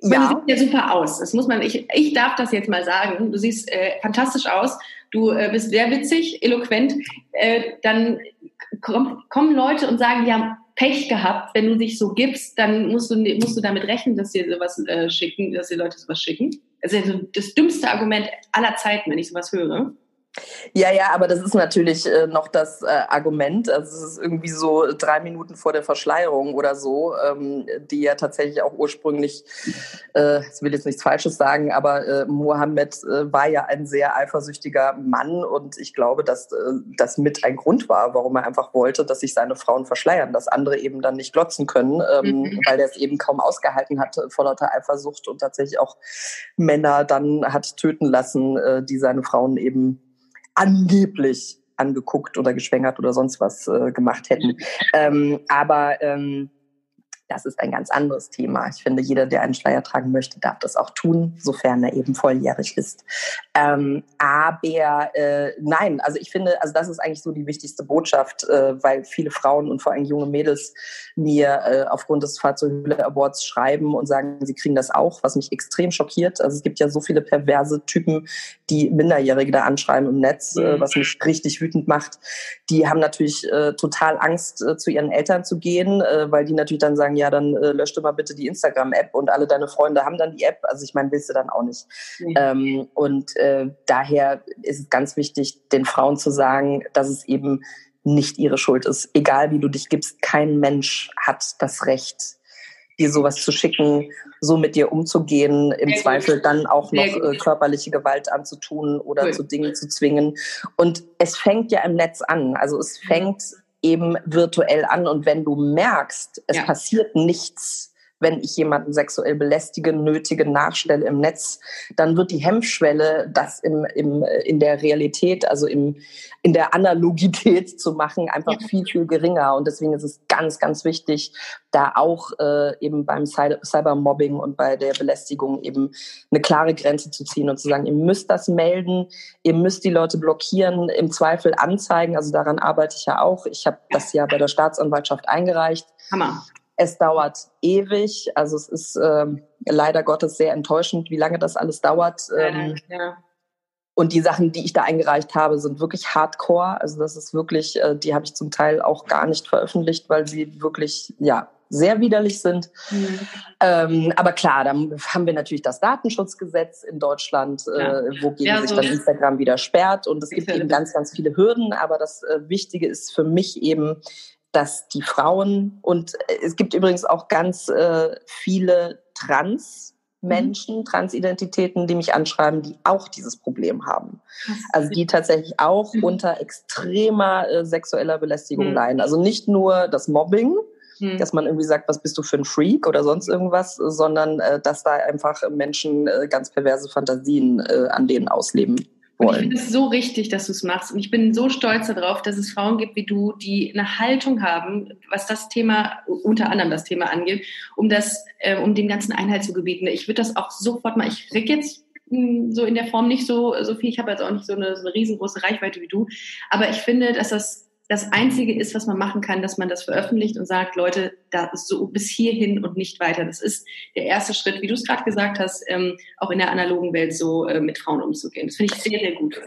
Ja. Du siehst ja super aus. Das muss man, ich, ich darf das jetzt mal sagen. Du siehst äh, fantastisch aus. Du äh, bist sehr witzig, eloquent. Äh, dann komm, kommen Leute und sagen, die haben Pech gehabt. Wenn du dich so gibst, dann musst du, musst du damit rechnen, dass dir sowas äh, schicken, dass die Leute sowas schicken. Das ist ja das dümmste Argument aller Zeiten, wenn ich sowas höre. Ja, ja, aber das ist natürlich äh, noch das äh, Argument. Also es ist irgendwie so drei Minuten vor der Verschleierung oder so, ähm, die ja tatsächlich auch ursprünglich, äh, ich will jetzt nichts Falsches sagen, aber äh, Mohammed äh, war ja ein sehr eifersüchtiger Mann und ich glaube, dass äh, das mit ein Grund war, warum er einfach wollte, dass sich seine Frauen verschleiern, dass andere eben dann nicht glotzen können, ähm, mhm. weil er es eben kaum ausgehalten hat vor lauter Eifersucht und tatsächlich auch Männer dann hat töten lassen, äh, die seine Frauen eben angeblich angeguckt oder geschwängert oder sonst was äh, gemacht hätten. Ähm, aber ähm, das ist ein ganz anderes Thema. Ich finde, jeder, der einen Schleier tragen möchte, darf das auch tun, sofern er eben volljährig ist. Ähm, aber äh, nein, also ich finde, also das ist eigentlich so die wichtigste Botschaft, äh, weil viele Frauen und vor allem junge Mädels mir äh, aufgrund des Fahrzeughülle Awards schreiben und sagen, sie kriegen das auch, was mich extrem schockiert. Also es gibt ja so viele perverse Typen, die Minderjährige da anschreiben im Netz, äh, mhm. was mich richtig wütend macht. Die haben natürlich äh, total Angst, äh, zu ihren Eltern zu gehen, weil die natürlich dann sagen, ja, dann äh, lösch du mal bitte die Instagram-App und alle deine Freunde haben dann die App. Also ich meine, willst du dann auch nicht. Mhm. Ähm, und äh, daher ist es ganz wichtig, den Frauen zu sagen, dass es eben nicht ihre Schuld ist. Egal wie du dich gibst, kein Mensch hat das Recht, dir sowas zu schicken, so mit dir umzugehen, im Sehr Zweifel gut. dann auch noch äh, körperliche Gewalt anzutun oder cool. zu Dingen zu zwingen. Und es fängt ja im Netz an. Also es fängt eben virtuell an und wenn du merkst, es ja. passiert nichts, wenn ich jemanden sexuell belästige, nötige, nachstelle im Netz, dann wird die Hemmschwelle, das im, im, in der Realität, also im, in der Analogität zu machen, einfach viel, viel geringer. Und deswegen ist es ganz, ganz wichtig, da auch äh, eben beim Cybermobbing und bei der Belästigung eben eine klare Grenze zu ziehen und zu sagen, ihr müsst das melden, ihr müsst die Leute blockieren, im Zweifel anzeigen. Also daran arbeite ich ja auch. Ich habe das ja bei der Staatsanwaltschaft eingereicht. Hammer. Es dauert ewig. Also es ist ähm, leider Gottes sehr enttäuschend, wie lange das alles dauert. Ähm, ja. Und die Sachen, die ich da eingereicht habe, sind wirklich hardcore. Also das ist wirklich, äh, die habe ich zum Teil auch gar nicht veröffentlicht, weil sie wirklich, ja, sehr widerlich sind. Mhm. Ähm, aber klar, dann haben wir natürlich das Datenschutzgesetz in Deutschland, äh, ja. äh, wogegen ja, sich so dann Instagram wieder sperrt. Und es gibt eben ganz, ganz viele Hürden. Aber das äh, Wichtige ist für mich eben, dass die Frauen und äh, es gibt übrigens auch ganz äh, viele Trans-Menschen, mhm. Transidentitäten, die mich anschreiben, die auch dieses Problem haben. Also die tatsächlich auch mhm. unter extremer äh, sexueller Belästigung mhm. leiden. Also nicht nur das Mobbing, mhm. dass man irgendwie sagt, was bist du für ein Freak oder sonst irgendwas, sondern äh, dass da einfach Menschen äh, ganz perverse Fantasien äh, an denen ausleben. Und ich finde es so richtig, dass du es machst. Und ich bin so stolz darauf, dass es Frauen gibt wie du, die eine Haltung haben, was das Thema, unter anderem das Thema angeht, um das, äh, um dem ganzen Einhalt zu gebieten. Ich würde das auch sofort mal, ich krieg jetzt hm, so in der Form nicht so, so viel. Ich habe jetzt auch nicht so eine, so eine riesengroße Reichweite wie du. Aber ich finde, dass das das Einzige ist, was man machen kann, dass man das veröffentlicht und sagt, Leute, da ist so bis hierhin und nicht weiter. Das ist der erste Schritt, wie du es gerade gesagt hast, ähm, auch in der analogen Welt so äh, mit Frauen umzugehen. Das finde ich sehr, sehr gut.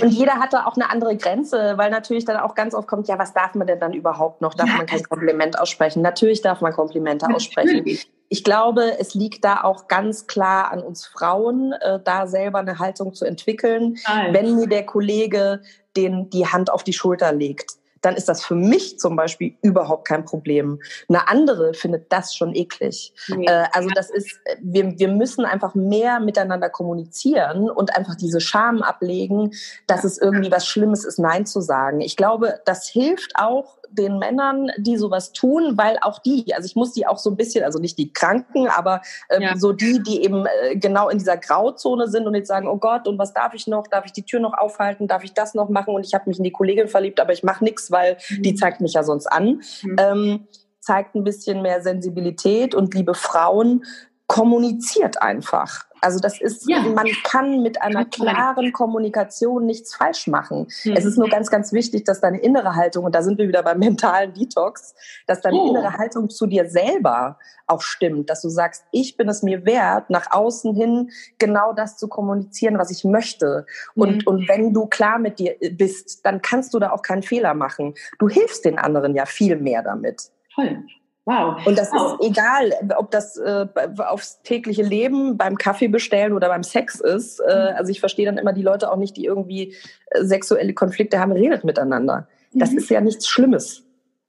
Und jeder hat da auch eine andere Grenze, weil natürlich dann auch ganz oft kommt, ja, was darf man denn dann überhaupt noch? Darf ja. man kein Kompliment aussprechen? Natürlich darf man Komplimente aussprechen. Ich glaube, es liegt da auch ganz klar an uns Frauen, äh, da selber eine Haltung zu entwickeln. Nein. Wenn mir der Kollege den die Hand auf die Schulter legt, dann ist das für mich zum Beispiel überhaupt kein Problem. Eine andere findet das schon eklig. Nee. Äh, also das ist, wir, wir müssen einfach mehr miteinander kommunizieren und einfach diese Scham ablegen, dass es irgendwie was Schlimmes ist, Nein zu sagen. Ich glaube, das hilft auch den Männern, die sowas tun, weil auch die, also ich muss die auch so ein bisschen, also nicht die Kranken, aber ähm, ja. so die, die eben äh, genau in dieser Grauzone sind und jetzt sagen, oh Gott, und was darf ich noch? Darf ich die Tür noch aufhalten? Darf ich das noch machen? Und ich habe mich in die Kollegin verliebt, aber ich mache nichts, weil mhm. die zeigt mich ja sonst an. Mhm. Ähm, zeigt ein bisschen mehr Sensibilität und liebe Frauen, kommuniziert einfach. Also das ist, ja. man kann mit einer klaren Kommunikation nichts falsch machen. Mhm. Es ist nur ganz, ganz wichtig, dass deine innere Haltung, und da sind wir wieder beim mentalen Detox, dass deine oh. innere Haltung zu dir selber auch stimmt, dass du sagst, ich bin es mir wert, nach außen hin genau das zu kommunizieren, was ich möchte. Und, mhm. und wenn du klar mit dir bist, dann kannst du da auch keinen Fehler machen. Du hilfst den anderen ja viel mehr damit. Toll. Wow. Und das wow. ist egal, ob das äh, aufs tägliche Leben, beim Kaffee bestellen oder beim Sex ist. Äh, mhm. also ich verstehe dann immer die Leute auch nicht, die irgendwie äh, sexuelle Konflikte haben, redet miteinander. Das mhm. ist ja nichts Schlimmes.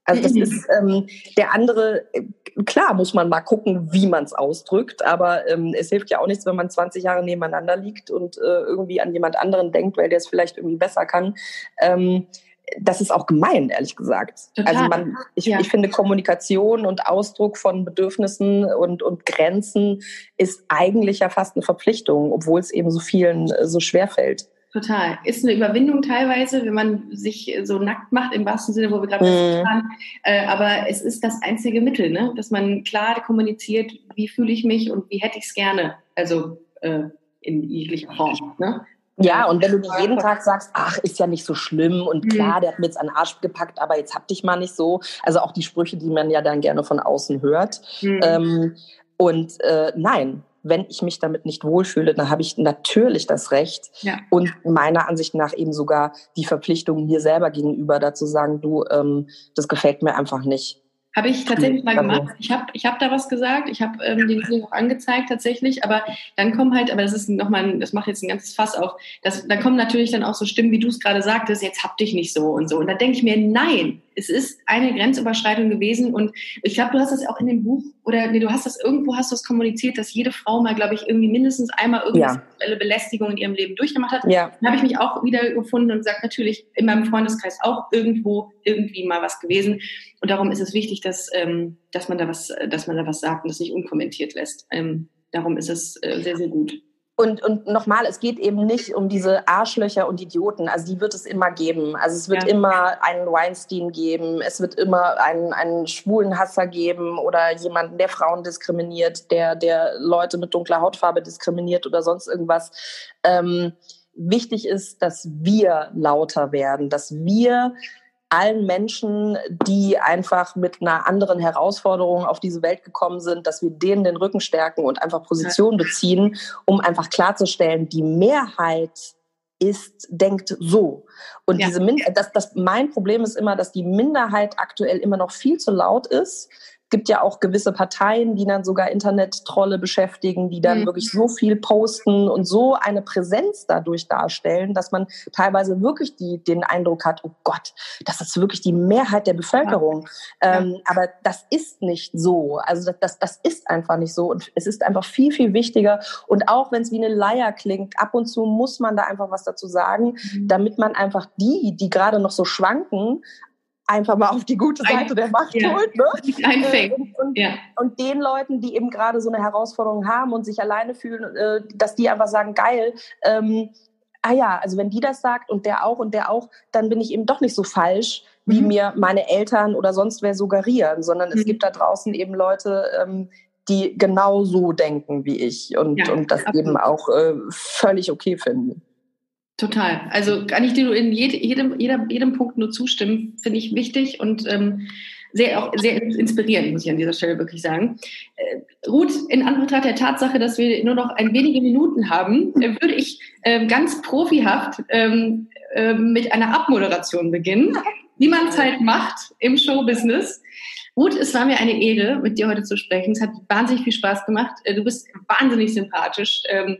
Also das mhm. ist ähm, der andere, äh, klar muss man mal gucken, wie man es ausdrückt, aber ähm, es hilft ja auch nichts, wenn man 20 Jahre nebeneinander liegt und äh, irgendwie an jemand anderen denkt, weil der es vielleicht irgendwie besser kann. Ähm, das ist auch gemein, ehrlich gesagt. Total. Also man, ich, ja. ich finde Kommunikation und Ausdruck von Bedürfnissen und, und Grenzen ist eigentlich ja fast eine Verpflichtung, obwohl es eben so vielen äh, so schwer fällt. Total. Ist eine Überwindung teilweise, wenn man sich so nackt macht, im wahrsten Sinne, wo wir gerade mhm. waren. Äh, aber es ist das einzige Mittel, ne? dass man klar kommuniziert, wie fühle ich mich und wie hätte ich es gerne. Also äh, in jeglicher Form. Ne? Ja, und wenn du dir jeden Tag sagst, ach, ist ja nicht so schlimm und mhm. klar, der hat mir jetzt an den Arsch gepackt, aber jetzt hab dich mal nicht so. Also auch die Sprüche, die man ja dann gerne von außen hört. Mhm. Ähm, und äh, nein, wenn ich mich damit nicht wohlfühle, dann habe ich natürlich das Recht ja. und meiner Ansicht nach eben sogar die Verpflichtung mir selber gegenüber, dazu sagen, du, ähm, das gefällt mir einfach nicht. Habe ich tatsächlich mal gemacht. Ich habe ich hab da was gesagt, ich habe ähm, den Video auch angezeigt tatsächlich, aber dann kommen halt, aber das ist nochmal, das macht jetzt ein ganzes Fass auf, das, da kommen natürlich dann auch so Stimmen, wie du es gerade sagtest, jetzt hab dich nicht so und so. Und da denke ich mir, nein, es ist eine Grenzüberschreitung gewesen und ich glaube, du hast das auch in dem Buch oder nee, du hast das irgendwo hast du es kommuniziert, dass jede Frau mal, glaube ich, irgendwie mindestens einmal irgendeine ja. sexuelle Belästigung in ihrem Leben durchgemacht hat. Ja. Dann habe ich mich auch wieder gefunden und gesagt, natürlich in meinem Freundeskreis auch irgendwo irgendwie mal was gewesen und darum ist es wichtig, dass ähm, dass man da was, dass man da was sagt und das nicht unkommentiert lässt. Ähm, darum ist es äh, sehr sehr gut. Und, und nochmal, es geht eben nicht um diese Arschlöcher und Idioten. Also die wird es immer geben. Also es wird ja. immer einen Weinstein geben, es wird immer einen, einen schwulen Hasser geben oder jemanden, der Frauen diskriminiert, der, der Leute mit dunkler Hautfarbe diskriminiert oder sonst irgendwas. Ähm, wichtig ist, dass wir lauter werden, dass wir allen Menschen, die einfach mit einer anderen Herausforderung auf diese Welt gekommen sind, dass wir denen den Rücken stärken und einfach Position beziehen, um einfach klarzustellen, die Mehrheit ist, denkt so. Und ja. diese Min das, das, mein Problem ist immer, dass die Minderheit aktuell immer noch viel zu laut ist gibt ja auch gewisse Parteien, die dann sogar Internet-Trolle beschäftigen, die dann mhm. wirklich so viel posten und so eine Präsenz dadurch darstellen, dass man teilweise wirklich die, den Eindruck hat, oh Gott, das ist wirklich die Mehrheit der Bevölkerung. Ja. Ähm, aber das ist nicht so. Also das, das, das ist einfach nicht so. Und es ist einfach viel, viel wichtiger. Und auch wenn es wie eine Leier klingt, ab und zu muss man da einfach was dazu sagen, mhm. damit man einfach die, die gerade noch so schwanken, einfach mal auf die gute Seite der Macht ja, holt. Ne? Äh, und, und, ja. und, den Leuten, die eben gerade so eine Herausforderung haben und sich alleine fühlen, äh, dass die einfach sagen, geil, ähm, ah ja, also wenn die das sagt und der auch und der auch, dann bin ich eben doch nicht so falsch, wie mhm. mir meine Eltern oder sonst wer suggerieren, sondern mhm. es gibt da draußen eben Leute, ähm, die genau so denken wie ich und, ja, und das absolut. eben auch äh, völlig okay finden. Total. Also kann ich dir in jedem, jedem, jedem Punkt nur zustimmen, finde ich wichtig und ähm, sehr, auch sehr inspirierend, muss ich an dieser Stelle wirklich sagen. Äh, Ruth, in Anbetracht der Tatsache, dass wir nur noch ein wenige Minuten haben, äh, würde ich äh, ganz profihaft ähm, äh, mit einer Abmoderation beginnen, wie man es halt macht im Showbusiness. Ruth, es war mir eine Ehre, mit dir heute zu sprechen. Es hat wahnsinnig viel Spaß gemacht. Äh, du bist wahnsinnig sympathisch. Ähm,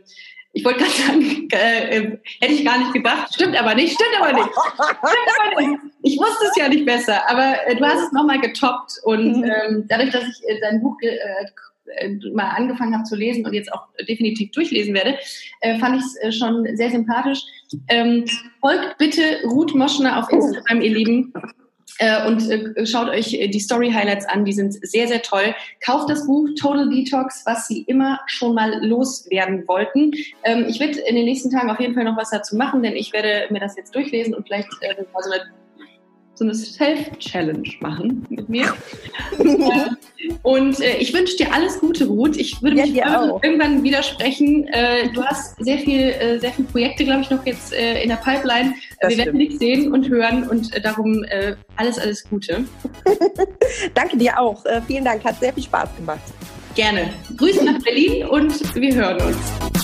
ich wollte gerade sagen, äh, äh, hätte ich gar nicht gedacht. Stimmt aber nicht, stimmt aber nicht. Stimmt aber nicht. Ich wusste es ja nicht besser, aber äh, du hast es nochmal getoppt und mhm. ähm, dadurch, dass ich äh, dein Buch äh, äh, mal angefangen habe zu lesen und jetzt auch definitiv durchlesen werde, fand ich es schon sehr sympathisch. Ähm, folgt bitte Ruth Moschner auf Instagram, ihr Lieben. Äh, und äh, schaut euch äh, die Story Highlights an, die sind sehr, sehr toll. Kauft das Buch Total Detox, was Sie immer schon mal loswerden wollten. Ähm, ich werde in den nächsten Tagen auf jeden Fall noch was dazu machen, denn ich werde mir das jetzt durchlesen und vielleicht äh, so eine so eine Self-Challenge machen mit mir. und ich wünsche dir alles Gute, Ruth. Ich würde mich ja, irgendwann widersprechen. Du hast sehr viel, sehr viele Projekte, glaube ich, noch jetzt in der Pipeline. Das Wir stimmt. werden dich sehen und hören und äh, darum äh, alles, alles Gute. Danke dir auch. vielen Dank, hat sehr viel Spaß gemacht. Gerne. Grüße nach Berlin und wir hören uns.